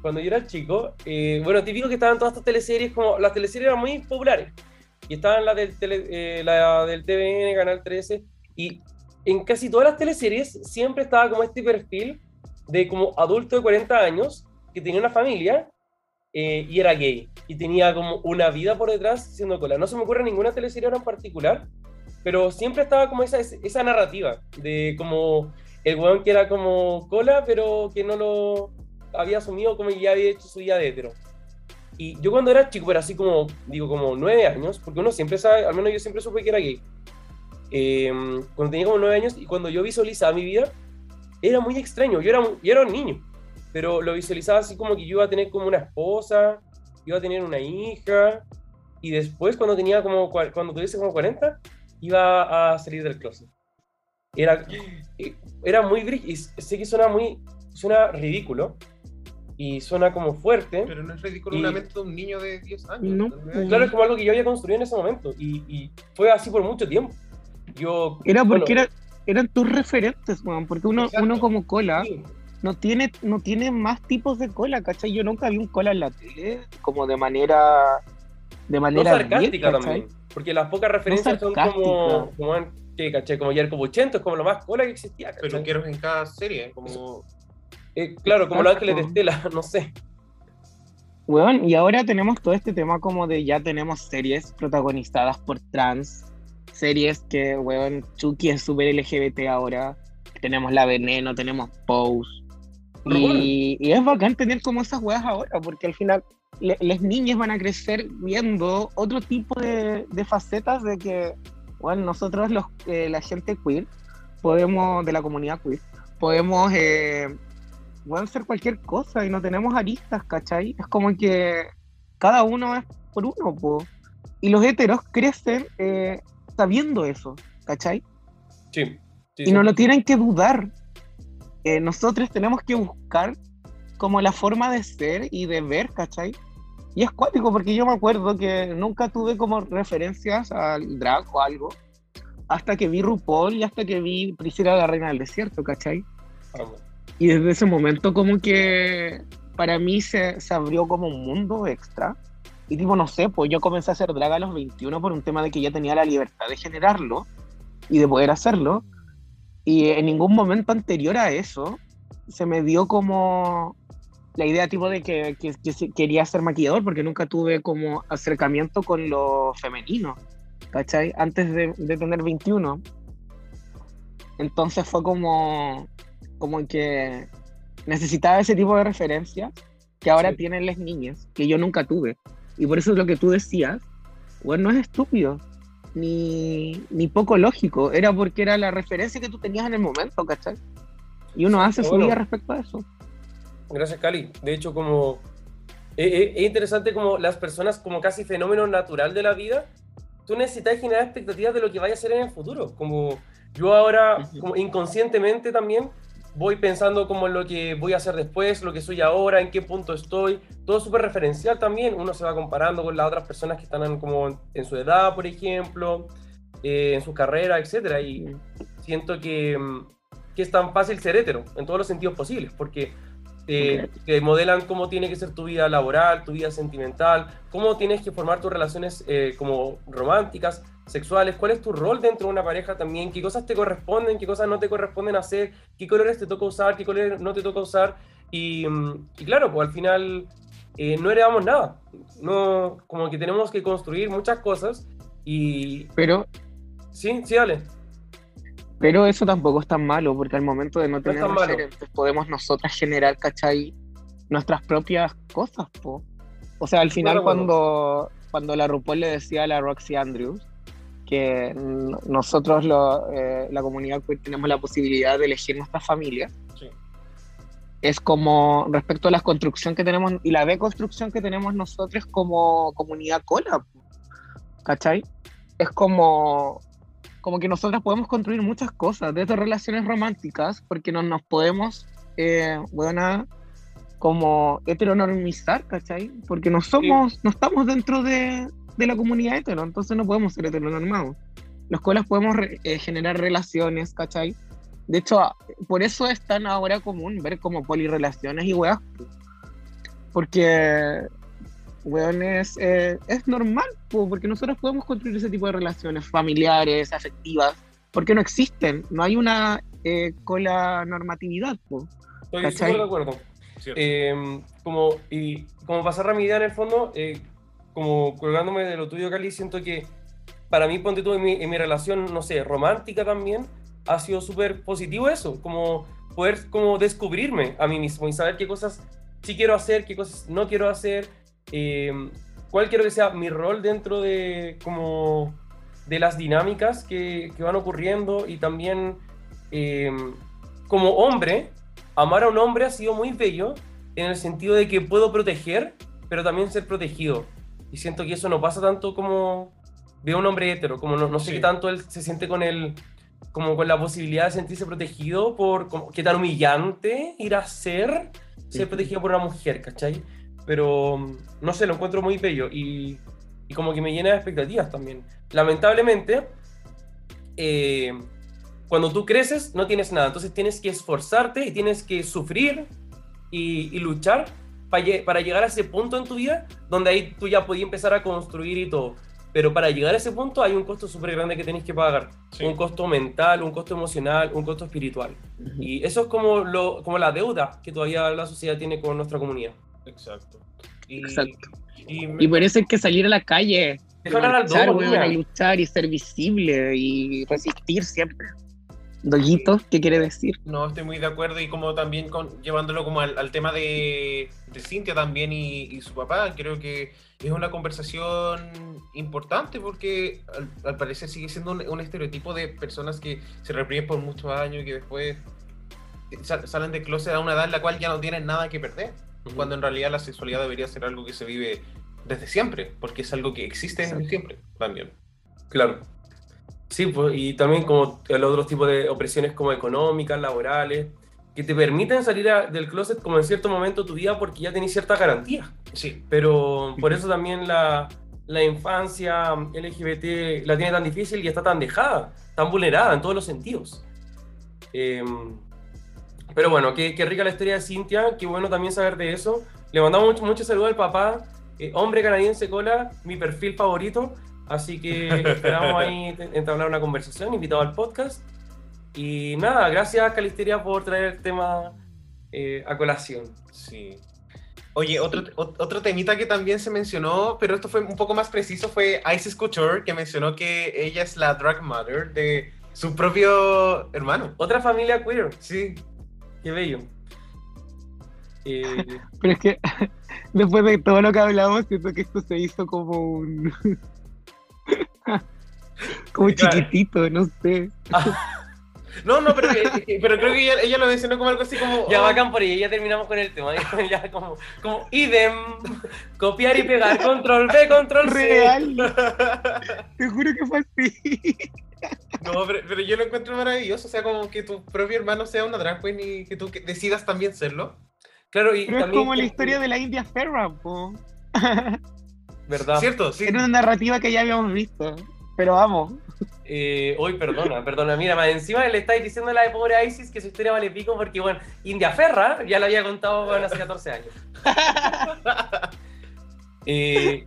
Speaker 2: cuando yo era chico, eh, bueno, típico que estaban todas estas teleseries, como las teleseries eran muy populares, y estaban las del, eh, la del TVN, Canal 13, y en casi todas las teleseries siempre estaba como este perfil de como adulto de 40 años que tenía una familia eh, y era gay, y tenía como una vida por detrás siendo cola. No se me ocurre ninguna teleserie ahora en particular, pero siempre estaba como esa, esa narrativa de como el weón que era como cola, pero que no lo había asumido como ya había hecho su vida de hetero. Y yo cuando era chico, era así como, digo, como nueve años, porque uno siempre sabe, al menos yo siempre supe que era gay. Em, cuando tenía como nueve años y cuando yo visualizaba mi vida, era muy extraño. Yo era, yo era un niño, pero lo visualizaba así como que yo iba a tener como una esposa, iba a tener una hija, y después cuando tenía como, cuando tuviese como 40, iba a salir del closet. Era, era muy y sé que suena muy, suena ridículo, y suena como fuerte.
Speaker 1: Pero no es ridículo una mente de un niño de 10 años.
Speaker 2: Claro, es como algo que yo había construido en ese momento y, y fue así por mucho tiempo. Yo,
Speaker 3: era porque era, eran tus referentes, man, porque uno, uno como cola no, tiene, no tiene más tipos de cola, ¿cachai? Yo nunca vi un cola en la tele como de manera... De manera
Speaker 2: no sarcástica también, porque las pocas referencias son como, como, que, ¿cachai? como Yerko Buchento, es como lo más cola que existía.
Speaker 1: ¿cachai? Pero quiero en cada serie, como
Speaker 2: eh, claro, como los ángeles de Estela, no sé.
Speaker 3: Bueno, y ahora tenemos todo este tema como de ya tenemos series protagonizadas por trans, series que, weón, Chucky es súper LGBT ahora, tenemos La Veneno, tenemos Pose, Y, es bacán tener como esas weas ahora, porque al final las niñas van a crecer viendo otro tipo de, facetas de que, bueno, nosotros los, eh, la gente queer, podemos, de la comunidad queer, podemos, eh, ser cualquier cosa y no tenemos aristas, ¿cachai? Es como que cada uno es por uno, po. Y los heteros crecen eh, sabiendo eso, ¿cachai?
Speaker 2: Sí.
Speaker 3: y no lo tienen que dudar. Eh, nosotros tenemos que buscar como la forma de ser y de ver, ¿cachai? Y es cuático porque yo me acuerdo que nunca tuve como referencias al drag o algo hasta que vi RuPaul y hasta que vi Priscila la Reina del Desierto, ¿cachai? Y desde ese momento como que para mí se, se, abrió como un mundo extra. Y tipo, no sé, pues yo comencé a hacer drag a los 21 por un tema de que ya tenía la libertad de generarlo y de poder hacerlo. Y en ningún momento anterior a eso se me dio como la idea tipo de que, que, quería ser maquillador porque nunca tuve como acercamiento con lo femenino, ¿cachai? Antes de, de tener 21. Entonces fue como, como que necesitaba ese tipo de referencias que ahora tienen las niñas, que yo nunca tuve. Y por eso es lo que tú decías, bueno, no es estúpido, ni, ni poco lógico, era porque era la referencia que tú tenías en el momento, ¿cachai? Y uno hace su vida respecto a eso.
Speaker 2: Gracias, Cali. De hecho, como eh, eh, es, interesante como las personas, como casi fenómeno natural de la vida, tú necesitas generar expectativas de lo que vaya a ser en el futuro. Como yo ahora, como inconscientemente también, voy pensando como en lo que voy a hacer después, lo que soy ahora, en qué punto estoy, todo súper referencial también, uno se va comparando con las otras personas que están como en su edad, por ejemplo, eh, en su carrera, etcétera, y siento que, mm, que, es tan fácil ser hetero, en todos los sentidos posibles, porque eh, te modelan cómo tiene que ser tu vida laboral, tu vida sentimental, cómo tienes que formar tus relaciones eh, como románticas, sexuales, cuál es tu rol dentro de una pareja también, qué cosas te corresponden, qué cosas no te corresponden hacer, qué colores te toca usar, qué colores no te toca usar. Y, mm, claro, pues al final eh, no heredamos nada. No, como que tenemos que construir muchas cosas y...
Speaker 3: Pero...
Speaker 2: Sí, sí, dale.
Speaker 3: Pero eso tampoco es tan malo, porque al momento de no tener referentes podemos nosotras generar, ¿cachai? Nuestras propias cosas, po. O sea, al final cuando, cuando la RuPaul le decía a la Roxy Andrews, que nosotros, eh, la comunidad tenemos la posibilidad de elegir nuestra familia. Es como respecto a la construcción que tenemos y la deconstrucción que tenemos nosotros como comunidad cola. ¿Cachai? Es como, como que nosotros podemos construir muchas cosas, desde relaciones románticas, porque no nos podemos, eh, bueno, como heteronormizar, ¿cachai? Porque no somos, no estamos dentro de, de la comunidad hetero, entonces no podemos ser heteronormados. Los colas podemos eh, generar relaciones, ¿cachai? De hecho, por eso es tan ahora común ver como polirrelaciones y weas. Porque, weón, es, eh, es normal, porque nosotros podemos construir ese tipo de relaciones familiares, afectivas, porque no existen, no hay una eh, cola normatividad.
Speaker 2: Estoy súper de acuerdo. como, y como pasar mi idea en el fondo, como colgándome de lo tuyo, Cali, siento que para mí, ponte tú en mi, en mi relación, no sé, romántica también, ha sido súper positivo eso, como poder como descubrirme a mí mismo y saber qué cosas sí quiero hacer, qué cosas no quiero hacer, eh, cuál quiero que sea mi rol dentro de como de las dinámicas que, que van ocurriendo y también eh, como hombre, amar a un hombre ha sido muy bello en el sentido de que puedo proteger, pero también ser protegido. Y siento que eso no pasa tanto como veo un hombre hetero, como no, no sé qué tanto él se siente con el como con la posibilidad de sentirse protegido por como, qué tan humillante ir a ser ser protegido por una mujer, ¿cachai? Pero no sé, lo encuentro muy bello y, y como que me llena de expectativas también. Lamentablemente, eh, cuando tú creces no tienes nada, entonces tienes que esforzarte y tienes que sufrir y, y luchar para, llegar a ese punto en tu vida donde ahí tú ya podías empezar a construir y todo. Pero para llegar a ese punto hay un costo súper grande que tenéis que pagar. Un costo mental, un costo emocional, un costo espiritual. Y eso es como, lo, como la deuda que todavía la sociedad tiene con nuestra comunidad.
Speaker 1: Exacto.
Speaker 3: Y, Exacto. Y, por eso hay que salir a la calle. Dejar luchar, luchar y ser visible y resistir siempre. Doguito, ¿qué quiere decir?
Speaker 1: No, estoy muy de acuerdo y como también con, llevándolo como al, tema de, de, Cintia también y, su papá, creo que es una conversación importante porque al, parecer sigue siendo un, estereotipo de personas que se reprimen por muchos años y que después salen de closet a una edad en la cual ya no tienen nada que perder, cuando en realidad la sexualidad debería ser algo que se vive desde siempre, porque es algo que existe desde siempre también.
Speaker 2: Claro. Sí, pues, y también como el otro tipo de opresiones como económicas, laborales, que te permiten salir del closet como en cierto momento de tu vida porque ya tenés cierta garantía. Sí. Pero por eso también la, la infancia LGBT la tiene tan difícil y está tan dejada, tan vulnerada en todos los sentidos. Em, pero bueno, qué, qué, rica la historia de Cintia, qué bueno también saber de eso. Le mandamos mucho, mucho saludo al papá, eh, hombre canadiense cola, mi perfil favorito. Así que esperamos ahí entablar una conversación, invitado al podcast. Y nada, gracias Calisteria por traer el tema eh, a colación.
Speaker 1: Sí. Oye, otro, otro temita que también se mencionó, pero esto fue un poco más preciso, fue Isis Couture, que mencionó que ella es la drag mother de su propio hermano.
Speaker 2: Otra familia queer.
Speaker 1: Sí.
Speaker 2: Qué bello.
Speaker 3: Eh, pero es que después de todo lo que hablamos, siento que esto se hizo como un como chiquitito, no sé.
Speaker 1: No, no, pero, pero creo que ella, lo mencionó como algo así como.
Speaker 2: Ya oh". bacán por ella, ya terminamos con el tema. Ya como, como idem, copiar y pegar, control B, control C.
Speaker 3: Real. Te juro que fue así.
Speaker 1: No, pero, yo lo encuentro maravilloso. O sea, como que tu propio hermano sea una drag queen y que tú decidas también serlo.
Speaker 3: Claro, y pero es como la historia de la India Ferra, po.
Speaker 2: ¿Verdad?
Speaker 1: Cierto, sí.
Speaker 3: Era una narrativa que ya habíamos visto. Pero vamos.
Speaker 2: Eh, hoy, perdona, perdona. Mira, más encima le estáis diciendo a la de pobre Isis que su historia vale pico porque, bueno, India Ferra ya la había contado hace 14 años. Eh,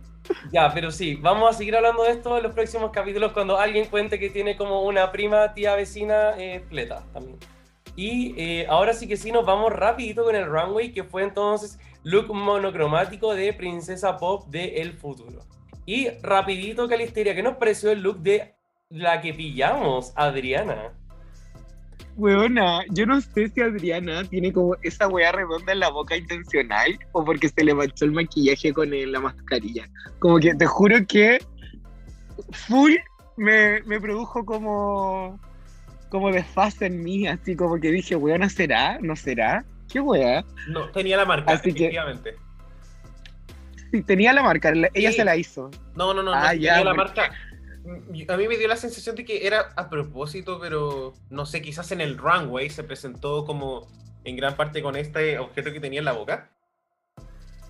Speaker 2: ya, pero sí, vamos a seguir hablando de esto en los próximos capítulos cuando alguien cuente que tiene como una prima, tía, vecina, eh, fleta también. Y eh, ahora sí que sí, nos vamos rapidito con el runway, que fue entonces look monocromático de Princesa Pop de El Futuro. Y rapidito, Calisteria, ¿qué nos pareció el look de la que pillamos, Adriana?
Speaker 3: Weona, yo no sé si Adriana tiene como esa wea redonda en la boca intencional o porque se le manchó el maquillaje con la mascarilla. Como que te juro que full me, me produjo como como desfase en mí, así como que dije, weona, ¿será? ¿No será? ¿Qué wea?
Speaker 1: No, tenía la marca, así efectivamente.
Speaker 3: sí, tenía la marca, ella se la hizo.
Speaker 1: No, no, no, ah, tenía la marca. A mí me dio la sensación de que era a propósito, pero no sé, quizás en el runway se presentó como en gran parte con este objeto que tenía en la boca.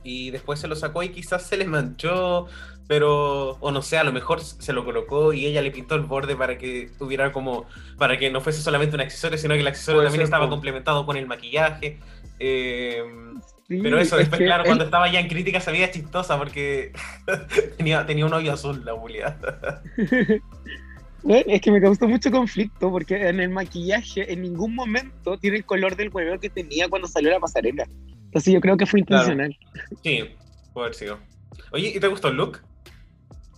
Speaker 1: Y después se lo sacó y quizás se le manchó pero, o no sé, a lo mejor se lo colocó y ella le pintó el borde para que tuviera como, para que no fuese solamente un accesorio, sino que el accesorio también estaba complementado con el maquillaje. Eh, pero eso, después, claro, cuando estaba ya en crítica se veía chistosa porque tenía, tenía un hoyo azul la Julia.
Speaker 3: es que me causó mucho conflicto porque en el maquillaje en ningún momento tiene el color del huevo que tenía cuando salió la pasarela. Entonces yo creo que fue intencional.
Speaker 1: Sí, puede haber sido. Oye, ¿y te gustó el look?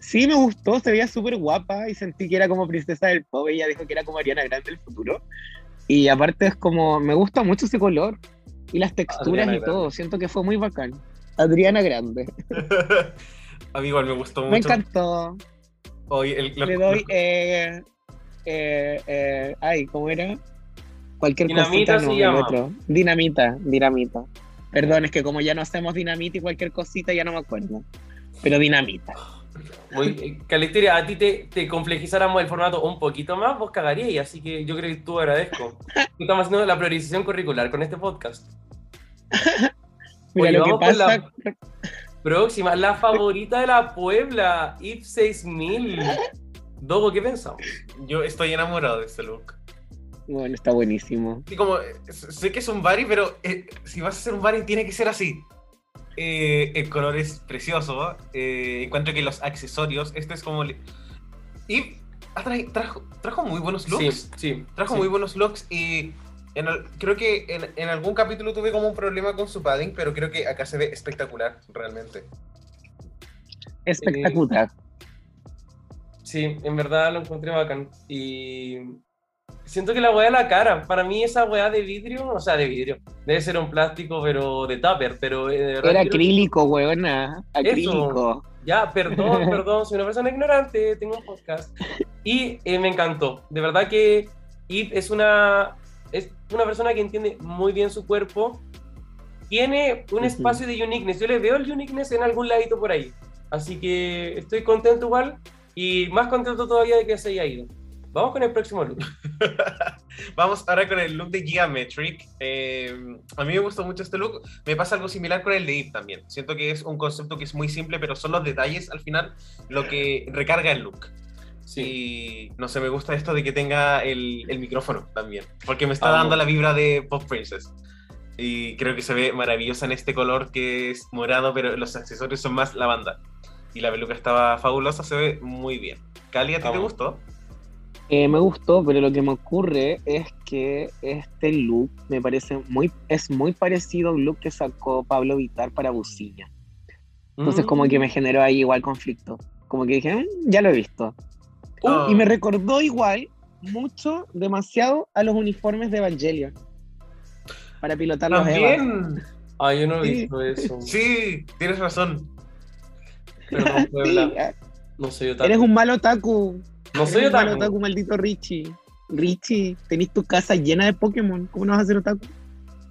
Speaker 3: Sí, me gustó, se veía súper guapa y sentí que era como princesa del pop. Ella dijo que era como Ariana Grande del futuro. Y aparte es como, me gusta mucho ese color y las texturas y todo. Siento que fue muy bacán. Adriana Grande.
Speaker 1: A mí igual me gustó mucho.
Speaker 3: Me encantó.
Speaker 1: Hoy
Speaker 3: Le doy, eh, eh, eh, ay, ¿cómo era? Cualquier
Speaker 2: dinamita cosita, no, llama. Otro.
Speaker 3: Dinamita, dinamita. Perdón, es que como ya no hacemos dinamita y cualquier cosita, ya no me acuerdo. Pero dinamita.
Speaker 2: Muy, eh, Calisteria, a ti te, te, complejizáramos el formato un poquito más, vos cagarías, así que yo creo que tú agradezco. Estamos haciendo la priorización curricular con este podcast.
Speaker 3: Mira, lo que pasa...
Speaker 2: la próxima, la favorita de la Puebla, IP 6000. Dogo, ¿qué pensamos?
Speaker 1: Yo estoy enamorado de este look.
Speaker 3: Bueno, está buenísimo.
Speaker 1: Sí, como, sé que es un bari, pero eh, si vas a hacer un bari tiene que ser así. Eh, el color es precioso. Eh, encuentro que los accesorios, este es como... Y trajo, trajo, muy buenos looks.
Speaker 2: Sí,
Speaker 1: Trajo muy buenos looks y creo que en, algún capítulo tuve como un problema con su padding, pero creo que acá se ve espectacular, realmente.
Speaker 3: Espectacular.
Speaker 2: sí, en verdad lo encontré bacán. Y siento que la weá de la cara, para mí esa weá de vidrio, o sea, de vidrio, debe ser un plástico, pero de tupper, pero eh, de verdad
Speaker 3: Era acrílico, weona. Acrílico.
Speaker 2: Ya, perdón, perdón, soy una persona ignorante, tengo un podcast. Y eh, me encantó. De verdad que Eve es una, es una persona que entiende muy bien su cuerpo. Tiene un espacio de uniqueness. Yo le veo el uniqueness en algún ladito por ahí. Así que estoy contento igual y más contento todavía de que se haya ido. Vamos con el próximo look.
Speaker 1: Vamos ahora con el look de Geometric. Eh, a mí me gustó mucho este look. Me pasa algo similar con el de Eve también. Siento que es un concepto que es muy simple, pero son los detalles al final lo que recarga el look.
Speaker 2: Sí.
Speaker 1: Y no sé, me gusta esto de que tenga el, el micrófono también, porque me está dando la vibra de Pop Princess. Y creo que se ve maravillosa en este color que es morado, pero los accesorios son más lavanda. Y la peluca estaba fabulosa, se ve muy bien. Cali, ¿a ti te gustó?
Speaker 3: Eh, me gustó, pero lo que me ocurre es que este look me parece muy, es muy parecido a un look que sacó Pablo Vitar para Busilla. Entonces
Speaker 2: Mm.
Speaker 3: como que me generó ahí igual conflicto. Como que dije, "Mm, ya lo he visto. Uh,
Speaker 1: Oh.
Speaker 3: Y me recordó igual mucho, demasiado a los uniformes de Evangelion. Para pilotar los Evas.
Speaker 1: También.
Speaker 2: Ah, yo no he
Speaker 3: Sí.
Speaker 2: visto eso.
Speaker 1: Sí, tienes razón.
Speaker 2: Perdón,
Speaker 3: Sí,
Speaker 2: Puebla.
Speaker 3: ah,
Speaker 2: No soy otaku.
Speaker 3: eres un mal otaku.
Speaker 2: No soy otaku.
Speaker 3: otaku, maldito Richie. Richie, tenés tu casa llena de Pokémon. ¿Cómo no vas a ser otaku?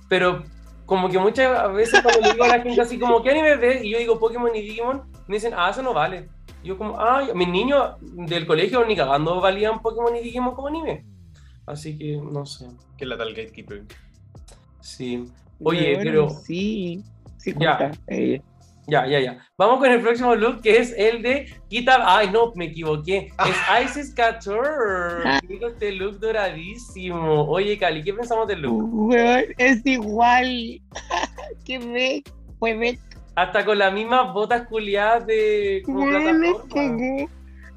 Speaker 2: pero como que muchas veces cuando le digo a la gente así como, ¿qué anime ves? Y yo digo Pokémon y Digimon, me dicen, ah, eso no vale. Y yo como, ah, mis niños del colegio ni cagando valían Pokémon y Digimon como anime. Así que, no sé.
Speaker 1: Que la tal gatekeeper.
Speaker 2: Sí. Oye,
Speaker 3: Bueno,
Speaker 2: pero-
Speaker 3: Sí, sí,
Speaker 2: Ya.
Speaker 3: cuenta.
Speaker 2: Ya, ya, ya. Vamos con el próximo look que es el de Kita. Ay, no, me equivoqué. Es Isis Couture. Digo, este look doradísimo. Oye, Cali, ¿qué pensamos del look?
Speaker 3: weón, es igual. ¿Qué ve? Fue.
Speaker 2: Hasta con las mismas botas culiadas de como
Speaker 3: me
Speaker 2: plataforma.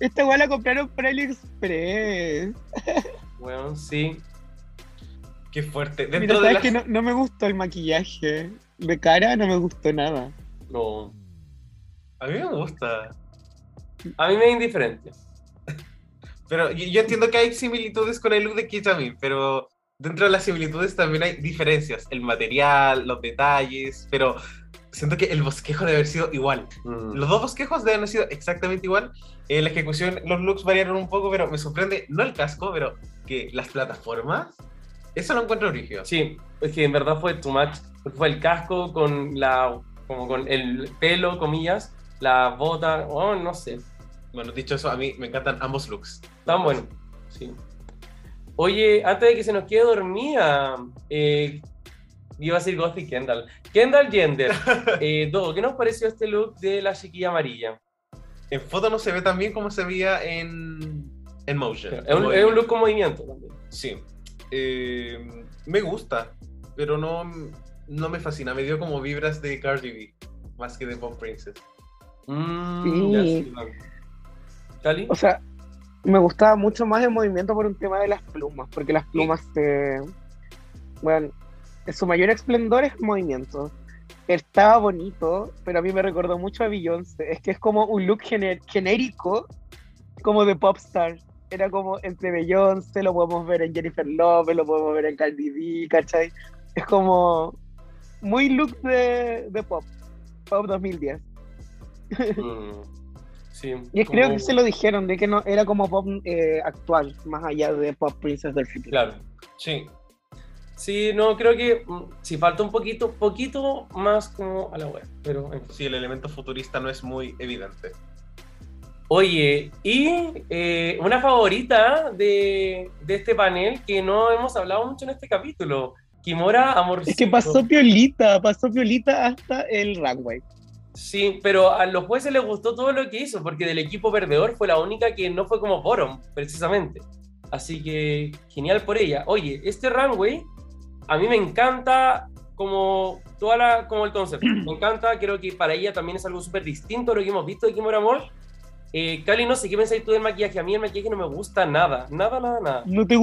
Speaker 3: Esta weá la compraron por AliExpress.
Speaker 2: Bueno, sí.
Speaker 1: Qué fuerte.
Speaker 3: Mira,
Speaker 1: Dentro de
Speaker 3: sabes
Speaker 1: las...
Speaker 3: que no, no me gustó el maquillaje. De cara no me gustó nada.
Speaker 2: No.
Speaker 1: A mí me gusta.
Speaker 2: A mí me es indiferente.
Speaker 1: Pero yo, yo entiendo que hay similitudes con el look de Kitamin, pero dentro de las similitudes también hay diferencias. El material, los detalles, pero siento que el bosquejo debe haber sido igual.
Speaker 2: Mm.
Speaker 1: Los dos bosquejos deben haber sido exactamente igual. En la ejecución los looks variaron un poco, pero me sorprende, no el casco, pero que las plataformas, eso lo encuentro origen.
Speaker 2: Sí, es que en verdad fue too much. Fue el casco con la. Como con el pelo, comillas, la bota, oh, no sé.
Speaker 1: Bueno, dicho eso, a mí me encantan ambos looks.
Speaker 2: Tan bueno. Sí. Oye, antes de que se nos quede dormida, eh, iba a decir Gothic Kendall. Kendall Gender. Eh, ¿qué nos pareció este look de la chiquilla amarilla?
Speaker 1: En foto no se ve tan bien como se veía en, en motion.
Speaker 2: Es un, es un look con movimiento también.
Speaker 1: Sí. Eh, me gusta, pero no, no me fascina. Me dio como vibras de Cardi B, más que de Pop Princess.
Speaker 2: Mm,
Speaker 3: Sí.
Speaker 2: sí. ¿Cali?
Speaker 3: O sea, me gustaba mucho más el movimiento por un tema de las plumas, porque las plumas se. Bueno, su mayor esplendor es movimiento. Estaba bonito, pero a mí me recordó mucho a Beyoncé. Es que es como un look gener- genérico, como de popstar. Era como entre Beyoncé, lo podemos ver en Jennifer Lopez, lo podemos ver en Cardi B, ¿cachai? Es como muy look de, de pop, pop 2010.
Speaker 2: Mm, sí.
Speaker 3: Y creo que se lo dijeron, de que no era como pop eh, actual, más allá de pop princess del futuro.
Speaker 2: Claro.
Speaker 1: Sí.
Speaker 2: Sí, no, creo que mm, sí falta un poquito, poquito más como a la web, pero en fin.
Speaker 1: Sí, el elemento futurista no es muy evidente.
Speaker 2: Oye, y eh, una favorita de, de este panel que no hemos hablado mucho en este capítulo, Kimora Amorcito.
Speaker 3: Es que pasó piolita, pasó piolita hasta el runway.
Speaker 2: Sí, pero a los jueces les gustó todo lo que hizo, porque del equipo perdedor fue la única que no fue como bottom, precisamente. Así que genial por ella. Oye, este runway a mí me encanta como toda la, como el concepto. Me encanta, creo que para ella también es algo súper distinto a lo que hemos visto de Kimura Amor. Eh, Cali, no sé qué pensáis tú del maquillaje. A mí el maquillaje no me gusta nada, nada, nada, nada.
Speaker 3: ¿No te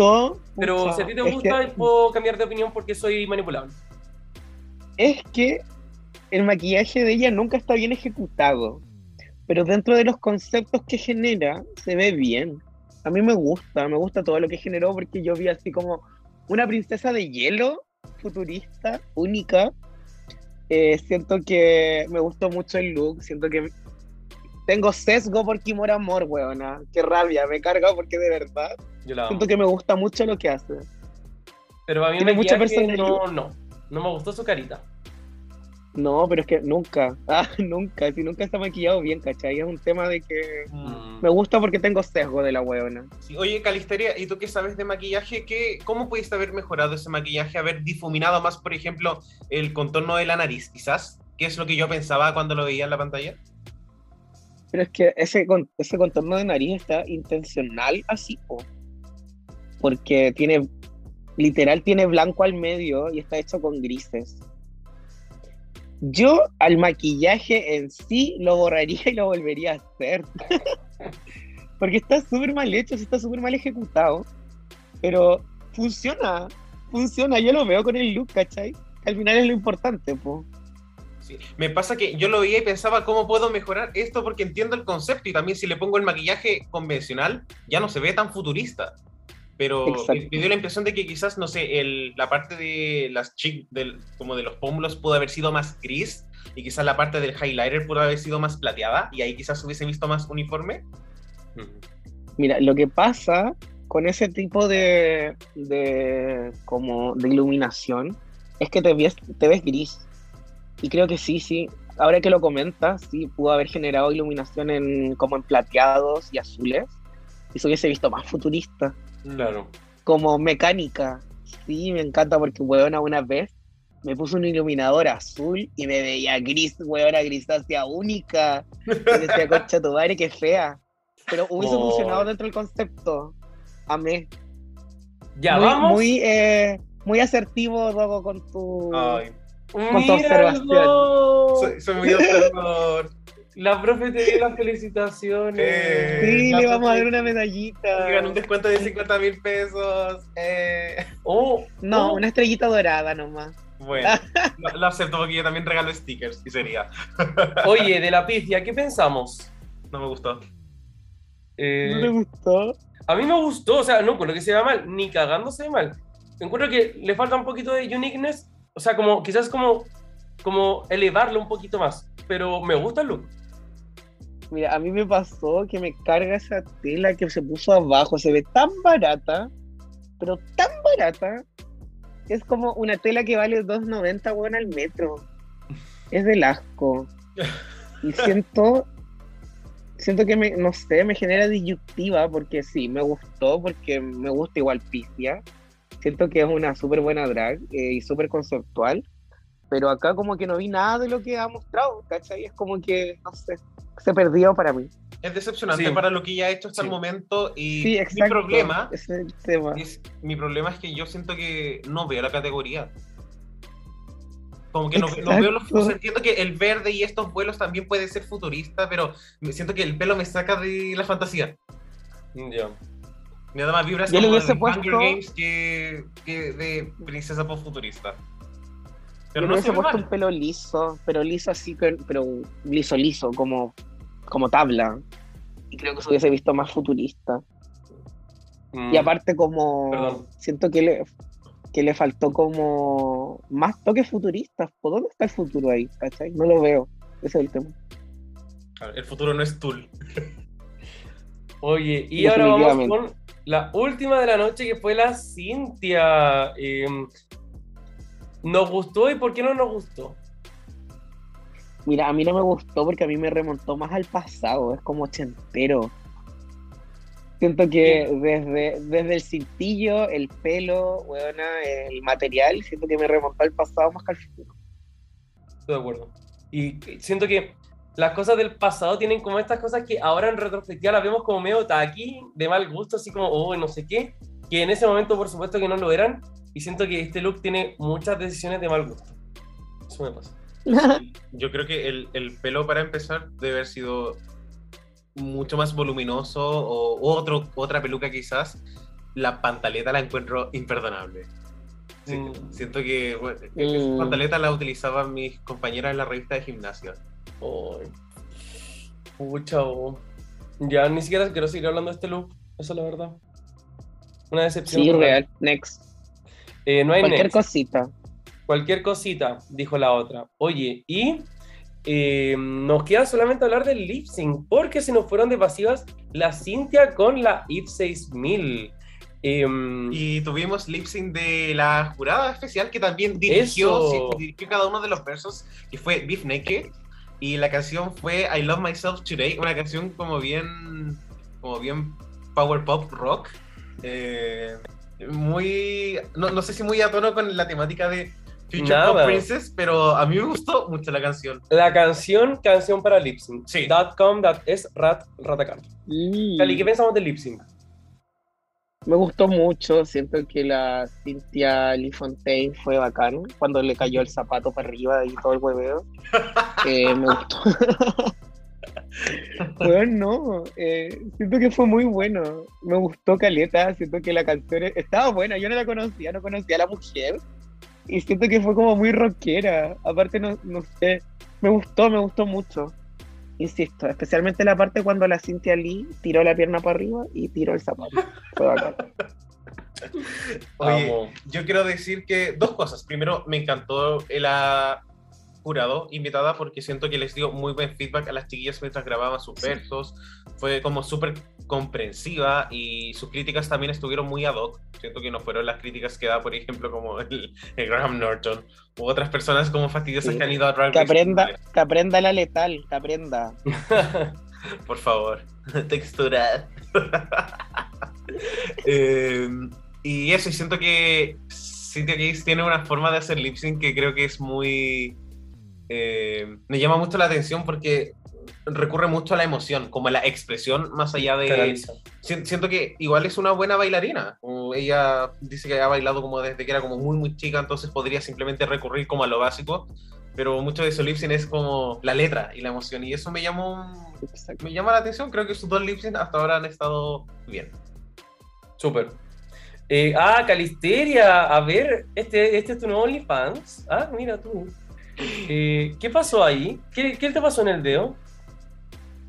Speaker 3: gustó?
Speaker 2: Pero
Speaker 3: Pucha,
Speaker 2: si a ti te gusta,
Speaker 3: que-
Speaker 2: puedo cambiar de opinión porque soy manipulable.
Speaker 3: es que el maquillaje de ella nunca está bien ejecutado, pero dentro de los conceptos que genera se ve bien. a mí me gusta, me gusta todo lo que generó porque yo vi así como una princesa de hielo futurista, única. Eh, siento que me gustó mucho el look, siento que tengo sesgo por Kimura Amor, weona. Qué rabia, me carga porque de verdad siento que me gusta mucho lo que hace.
Speaker 2: Pero a mí me mucha personalidad. No, no, no me gustó su carita.
Speaker 3: No, pero es que nunca, ah, nunca, si nunca está maquillado bien, ¿cachai? Es un tema de que mm. me gusta porque tengo sesgo de la huevona.
Speaker 1: oye, Calisteria, ¿y tú qué sabes de maquillaje? ¿Qué, ¿Cómo pudiste haber mejorado ese maquillaje? Haber difuminado más, por ejemplo, el contorno de la nariz, quizás, ¿Qué es lo que yo pensaba cuando lo veía en la pantalla.
Speaker 3: Pero es que ese, ese contorno de nariz está intencional así, porque tiene, literal, tiene blanco al medio y está hecho con grises. Yo al maquillaje en sí lo borraría y lo volvería a hacer. Porque está súper mal hecho, está súper mal ejecutado. Pero funciona, funciona. Yo lo veo con el look, ¿cachai? Al final es lo importante, po.
Speaker 1: Sí. Me pasa que yo lo veía y pensaba cómo puedo mejorar esto porque entiendo el concepto y también si le pongo el maquillaje convencional ya no se ve tan futurista pero me, dio la impresión de que quizás, no sé, el, la parte de las chic, del, como de los pómulos pudo haber sido más gris y quizás la parte del highlighter pudo haber sido más plateada y ahí quizás hubiese visto más uniforme.
Speaker 3: Mira, lo que pasa con ese tipo de, de, como de iluminación es que te ves, te ves gris. Y creo que sí, sí. Ahora que lo comentas, sí, pudo haber generado iluminación en, como en plateados y azules. Y eso hubiese visto más futurista.
Speaker 2: Claro.
Speaker 3: Como mecánica. Sí, me encanta porque, weona, una vez me puso un iluminador azul y me veía gris, weona, grisácea única. Y decía, concha tu madre, qué fea. Pero hubiese funcionado dentro del concepto. Amé.
Speaker 2: Ya
Speaker 3: muy,
Speaker 2: vamos.
Speaker 3: Muy, eh, muy asertivo, Robo, con tu, con tu observación.
Speaker 1: Soy, soy muy observador.
Speaker 2: La profe te dio las felicitaciones.
Speaker 3: Eh, sí, le vamos a dar una medallita.
Speaker 1: Ganó un descuento de 50 mil pesos. Eh.
Speaker 2: Oh,
Speaker 3: no, oh. una estrellita dorada nomás.
Speaker 1: Bueno, lo, acepto porque yo también regalo stickers y sería.
Speaker 2: Oye, de la pifia, ¿qué pensamos?
Speaker 1: No me gustó.
Speaker 3: Eh, ¿No te gustó?
Speaker 2: A mí me gustó, o sea, no, con lo que se ve mal, ni cagando se ve mal. Encuentro que le falta un poquito de uniqueness, o sea, como quizás como, como elevarlo un poquito más, pero me gusta el look.
Speaker 3: Mira, a mí me pasó que me carga esa tela que se puso abajo, se ve tan barata, pero tan barata, es como una tela que vale 2.90, bueno, al metro. Es del asco. Y siento, siento que me, no sé, me genera disyuntiva porque sí, me gustó, porque me gusta igual Pistia. Siento que es una súper buena drag eh, y súper conceptual, pero acá como que no vi nada de lo que ha mostrado, ¿cachai? Es como que, no sé, se perdió para mí.
Speaker 1: Es decepcionante para lo que ya ha hecho hasta el momento y mi problema
Speaker 3: es, el tema.
Speaker 1: mi problema es que yo siento que no veo la categoría. Como que no, veo los entiendo que el verde y estos vuelos también puede ser futurista, pero me siento que el pelo me saca de la fantasía.
Speaker 2: Ya.
Speaker 1: Me da más vibras como de Hunger Games que, que de princesa post-futurista.
Speaker 3: Pero no se puesto un pelo liso, pero liso así, pero liso, liso, como como tabla. Y creo que se hubiese visto más futurista. Y mm. aparte como siento que le, que le faltó como más toques futuristas. ¿Por dónde está el futuro ahí? ¿Cachai? No lo veo. Ese es el tema.
Speaker 1: El futuro no es Tool.
Speaker 2: Oye, y ahora vamos con la última de la noche que fue la Cintia. Em, ¿Nos gustó y por qué no nos gustó?
Speaker 3: Mira, a mí no me gustó porque a mí me remontó más al pasado, es como ochentero. Siento que desde, desde el cintillo, el pelo, el material, siento que me remontó al pasado más que al futuro.
Speaker 2: Estoy de acuerdo. Y siento que las cosas del pasado tienen como estas cosas que ahora en retrospectiva las vemos como medio taqui, de mal gusto, así como, oh, no sé qué, que en ese momento por supuesto que no lo eran, y siento que este look tiene muchas decisiones de mal gusto. Eso me pasa.
Speaker 1: Yo creo que el, el, pelo, para empezar, debe haber sido mucho más voluminoso o otro, otra peluca quizás. La pantaleta la encuentro imperdonable. Mm. Siento que bueno, mm. pantaleta la utilizaban mis compañeras en la revista de gimnasia.
Speaker 2: Oh. Pucha, ya ni siquiera quiero seguir hablando de este look. Eso es la verdad. Una decepción.
Speaker 3: Sí, real. Next.
Speaker 2: Eh, no hay
Speaker 3: Cualquier
Speaker 2: next.
Speaker 3: cosita.
Speaker 2: Cualquier cosita, dijo la otra. Oye, y eh, nos queda solamente hablar del lip sync, porque se nos fueron de pasivas la Cintia con la IP 6000. Em,
Speaker 1: Y tuvimos lip sync de la jurada especial que también dirigió, dirigió cada uno de los versos, que fue Beef Naked. Y la canción fue I Love Myself Today, una canción como bien, como bien power pop rock. Eh, muy, no, no sé si muy a tono con la temática de Future
Speaker 2: Nada.
Speaker 1: Pop Princess, pero a mí me gustó mucho la canción.
Speaker 2: la canción, canción para lip sync.
Speaker 1: Sí.
Speaker 2: Dot .com, that es rat, ratacan. Cali, ¿qué pensamos del lip sync?
Speaker 3: Me gustó mucho, siento que la Cynthia Lee Fontaine fue bacán cuando le cayó el zapato para arriba y todo el hueveo. Eh, me gustó. Bueno, no, eh, siento que fue muy bueno. Me gustó Caleta, siento que la canción e- estaba buena. Yo no la conocía, no conocía a la mujer. Y siento que fue como muy rockera. Aparte, no, no sé, me gustó, me gustó mucho. Insisto, especialmente la parte cuando la Cynthia Lee tiró la pierna para arriba y tiró el zapato. Fue bacán.
Speaker 1: Oye, yo quiero decir que dos cosas. Primero, me encantó la jurado invitada porque siento que les dio muy buen feedback a las chiquillas mientras grababan sus
Speaker 3: Sí.
Speaker 1: versos. Fue como súper comprensiva y sus críticas también estuvieron muy ad hoc. Siento que no fueron las críticas que da, por ejemplo, como el, el Graham Norton u otras personas como fastidiosas
Speaker 3: Sí.
Speaker 1: que han ido a Drag
Speaker 3: Que
Speaker 1: Race.
Speaker 3: aprenda, que aprenda la letal, que aprenda.
Speaker 1: Por favor, textura. Eh, y eso, y siento que Cynthia Case tiene una forma de hacer lip sync que creo que es muy. Eh, me llama mucho la atención porque recurre mucho a la emoción, como a la expresión más allá de. Si- Siento que igual es una buena bailarina. ella dice que ha bailado como desde que era como muy muy chica, entonces podría simplemente recurrir como a lo básico. Pero mucho de su lip sync es como la letra y la emoción. Y eso me llamó me llama la atención. Creo que sus dos lip sync hasta ahora han estado bien.
Speaker 2: Súper. Eh, ah, Calisteria, a ver, este, este es tu nuevo OnlyFans. Ah, mira tú. Eh, ¿Qué pasó ahí? ¿Qué, ¿Qué te pasó en el dedo?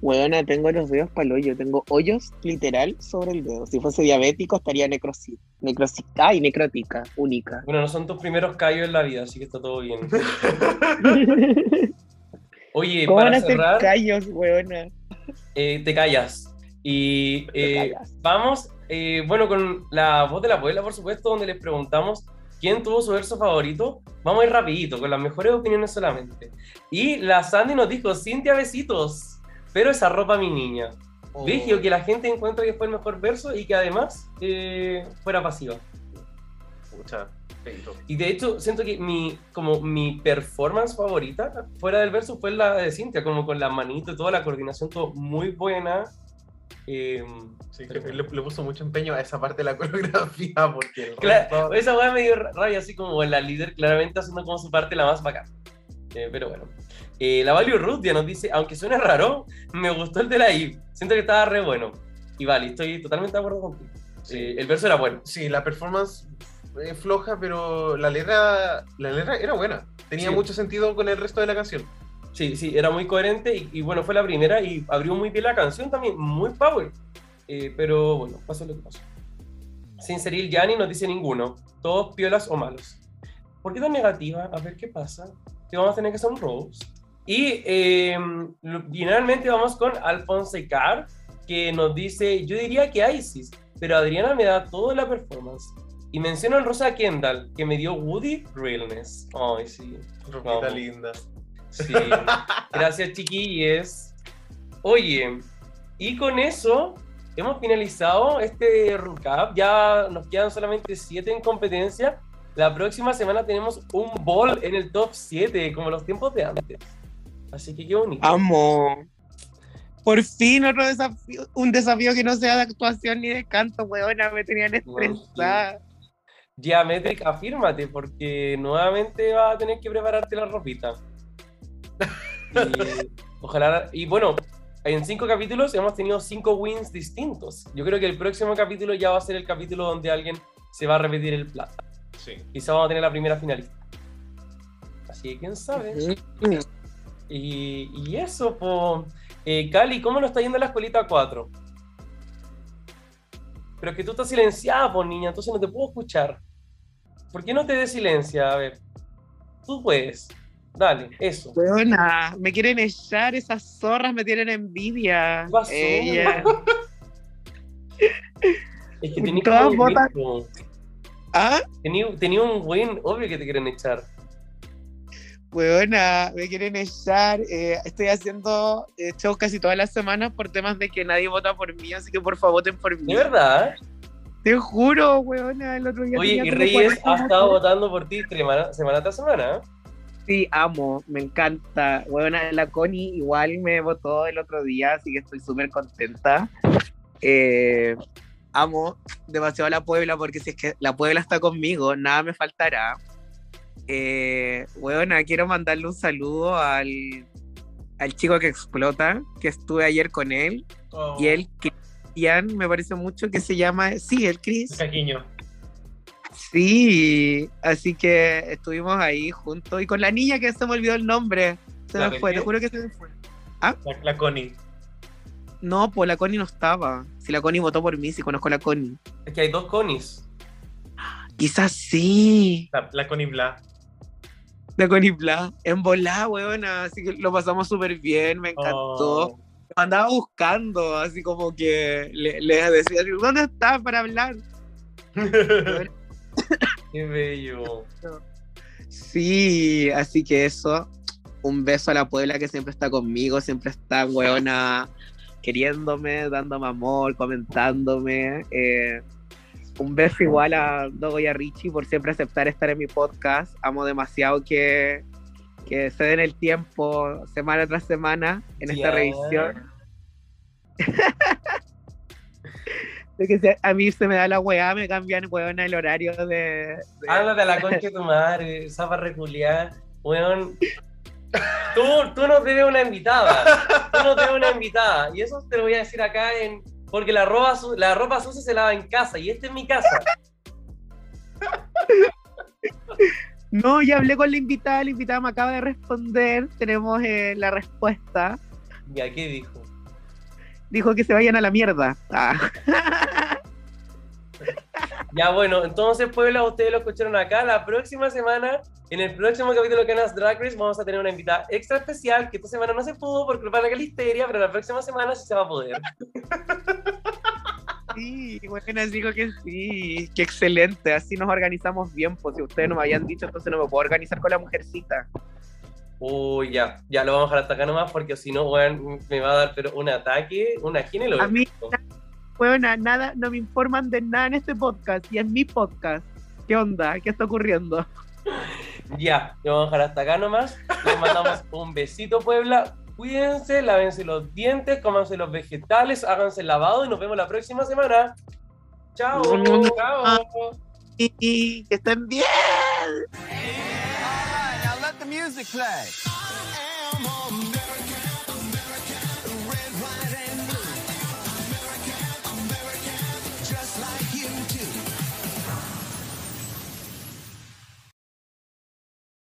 Speaker 3: Weona, tengo los dedos para el hoyo. Tengo hoyos literal sobre el dedo. Si fuese diabético, estaría necrosis. Necrosis. Ay, necrótica, única.
Speaker 2: Bueno, no son tus primeros callos en la vida, así que está todo bien. Oye,
Speaker 3: ¿Cómo van a
Speaker 2: para
Speaker 3: ser
Speaker 2: cerrar,
Speaker 3: callos, weona?
Speaker 2: eh, te callas. Y
Speaker 3: Te
Speaker 2: eh,
Speaker 3: callas.
Speaker 2: vamos, bueno, con la voz de la abuela, por supuesto, donde les preguntamos quién tuvo su verso favorito. Vamos a ir rapidito, con las mejores opiniones solamente. Y la Sandy nos dijo, Cintia, besitos, pero esa ropa mi niña.
Speaker 1: Oh,
Speaker 2: Vigio, que la gente encuentra que fue el mejor verso y que además eh, fuera pasiva.
Speaker 1: Feito.
Speaker 2: Y de hecho, siento que mi, como mi performance favorita fuera del verso fue la de Cintia, como con la manito y toda la coordinación, todo muy buena. Eh,
Speaker 1: Sí, que le, le puso mucho empeño a esa parte de la coreografía porque el
Speaker 2: Cla-
Speaker 1: resto-
Speaker 2: esa weá me dio rabia, así como la líder claramente haciendo como su parte la más bacán. Eh, pero bueno. Eh, la Value Ruth ya nos dice, aunque suene raro, me gustó el de la I. Siento que estaba re bueno. Y vale, estoy totalmente de acuerdo contigo. Eh, el verso era bueno.
Speaker 1: Sí, la performance floja, pero la letra, la letra era buena. Tenía
Speaker 2: Sí.
Speaker 1: mucho sentido con el resto de la canción.
Speaker 2: Sí, sí, era muy coherente y, y bueno, fue la primera y abrió muy bien la canción también, muy power. Eh, pero bueno, pasó lo que pasó. Sin Ceril Yanni nos dice ninguno, todos piolas o malos. ¿Por qué tan negativa? A ver qué pasa. Que vamos a tener que hacer un Rose. Y eh, finalmente vamos con Alfonso Car, que nos dice, yo diría que Isis, pero Adriana me da toda la performance. Y menciono en Rosa Kendall, que me dio Woody Realness. Ay, sí.
Speaker 1: Ropita linda.
Speaker 2: Sí. Gracias, chiquillos. Oye, y con eso hemos finalizado este recap. Ya nos quedan solamente siete en competencia. La próxima semana tenemos un ball en el top 7, como los tiempos de antes. Así que qué bonito.
Speaker 3: Amo. Por fin otro desafío, un desafío que no sea de actuación ni de canto, weona, me tenían estresada.
Speaker 2: Geometric, afírmate, porque nuevamente vas a tener que prepararte la ropita. Y, ojalá. Y bueno, en cinco capítulos hemos tenido cinco wins distintos. Yo creo que el próximo capítulo ya va a ser el capítulo donde alguien se va a repetir el plato.
Speaker 1: Sí.
Speaker 2: Quizá vamos a tener la primera finalista. Así que quién sabe. Y, y eso, po. Eh, Cali, ¿cómo nos está yendo la escuelita 4? Pero es que tú estás silenciada, por niña, entonces no te puedo escuchar. ¿Por qué no te des silencia? A ver. Tú puedes. Dale, eso.
Speaker 3: Buena, me quieren echar, esas zorras me tienen envidia.
Speaker 2: ¿Qué pasó?
Speaker 3: Ella.
Speaker 2: Es que tenía
Speaker 3: Todas
Speaker 2: win,
Speaker 3: ¿Ah?
Speaker 2: tenía, tenía un win, obvio que te quieren echar.
Speaker 3: Buena, me quieren echar. eh, estoy haciendo eh, shows casi todas las semanas por temas de que nadie vota por mí, así que por favor voten por mí.
Speaker 2: ¿De verdad?
Speaker 3: Te juro, weona, el otro día.
Speaker 2: Oye, y Reyes
Speaker 3: 40
Speaker 2: ha estado votando por ti semana, semana tras semana.
Speaker 3: Sí, amo, me encanta. Weona, la Connie igual me votó el otro día, así que estoy súper contenta. Eh, amo demasiado a la Puebla porque si es que la Puebla está conmigo, nada me faltará. Eh, weona, quiero mandarle un saludo al, al chico que explota, que estuve ayer con él.
Speaker 1: Oh,
Speaker 3: Y él, Cristian, me parece mucho que se llama, sí, el Chris.
Speaker 1: Caquiño.
Speaker 3: Sí, así que estuvimos ahí juntos y con la niña que se me olvidó el nombre. Se
Speaker 1: ¿La
Speaker 3: me fue, te juro que se me fue.
Speaker 1: La, la Connie.
Speaker 3: No, pues la Connie no estaba. Si la Connie votó por mí, si conozco a la Connie.
Speaker 2: Es que hay dos conis.
Speaker 3: Quizás sí.
Speaker 1: La, la Connie Bla.
Speaker 3: La Connie Bla. En volá, weona. Así que lo pasamos súper bien, me encantó.
Speaker 1: Oh.
Speaker 3: Andaba buscando, así como que le, le decía, ¿dónde estás para hablar?
Speaker 2: Qué bello.
Speaker 3: Sí, así que eso. Un beso a la Puebla que siempre está conmigo, siempre está, weona, queriéndome, dándome amor, comentándome. eh, un beso igual a Dogo y a Richie por siempre aceptar estar en mi podcast. Amo demasiado que, que se den el tiempo semana tras semana en esta
Speaker 2: Ya.
Speaker 3: revisión. De que se- a mí se me da la weá, me cambian weona el horario de. de-
Speaker 2: Ándate a la concha de tu madre, zapa reculiar, weón. Tú, tú no te ves una invitada. Tú no te ves una invitada. Y eso te lo voy a decir acá en. Porque la ropa, la ropa sucia se lava en casa y esta es mi casa.
Speaker 3: No, ya hablé con la invitada, la invitada me acaba de responder, tenemos eh, la respuesta.
Speaker 2: Ya, ¿qué dijo?
Speaker 3: Dijo que se vayan a la mierda. Ah.
Speaker 2: Ya, bueno, entonces, Puebla, ustedes lo escucharon acá. La próxima semana, en el próximo capítulo de Canas Drag Race, vamos a tener una invitada extra especial, que esta semana no se pudo por culpa de la calisteria, pero la próxima semana sí se va a poder.
Speaker 3: Sí, bueno, digo que sí, qué excelente, así nos organizamos bien, pues si ustedes no me habían dicho, entonces no me puedo organizar con la mujercita.
Speaker 2: Uy, ya, ya lo vamos a dejar hasta acá nomás, porque si no, weón, me va a dar pero un ataque, una ginelo.
Speaker 3: A mí- Bueno, nada, no me informan de nada en este podcast, y es mi podcast. ¿Qué onda? ¿Qué está ocurriendo?
Speaker 2: Ya, lo vamos a dejar hasta acá nomás. Les mandamos un besito, Puebla. Cuídense, lávense los dientes, cómanse los vegetales, háganse el lavado y nos vemos la próxima semana. Chao.
Speaker 1: Chao.
Speaker 3: Y, y que estén bien.
Speaker 4: the music play.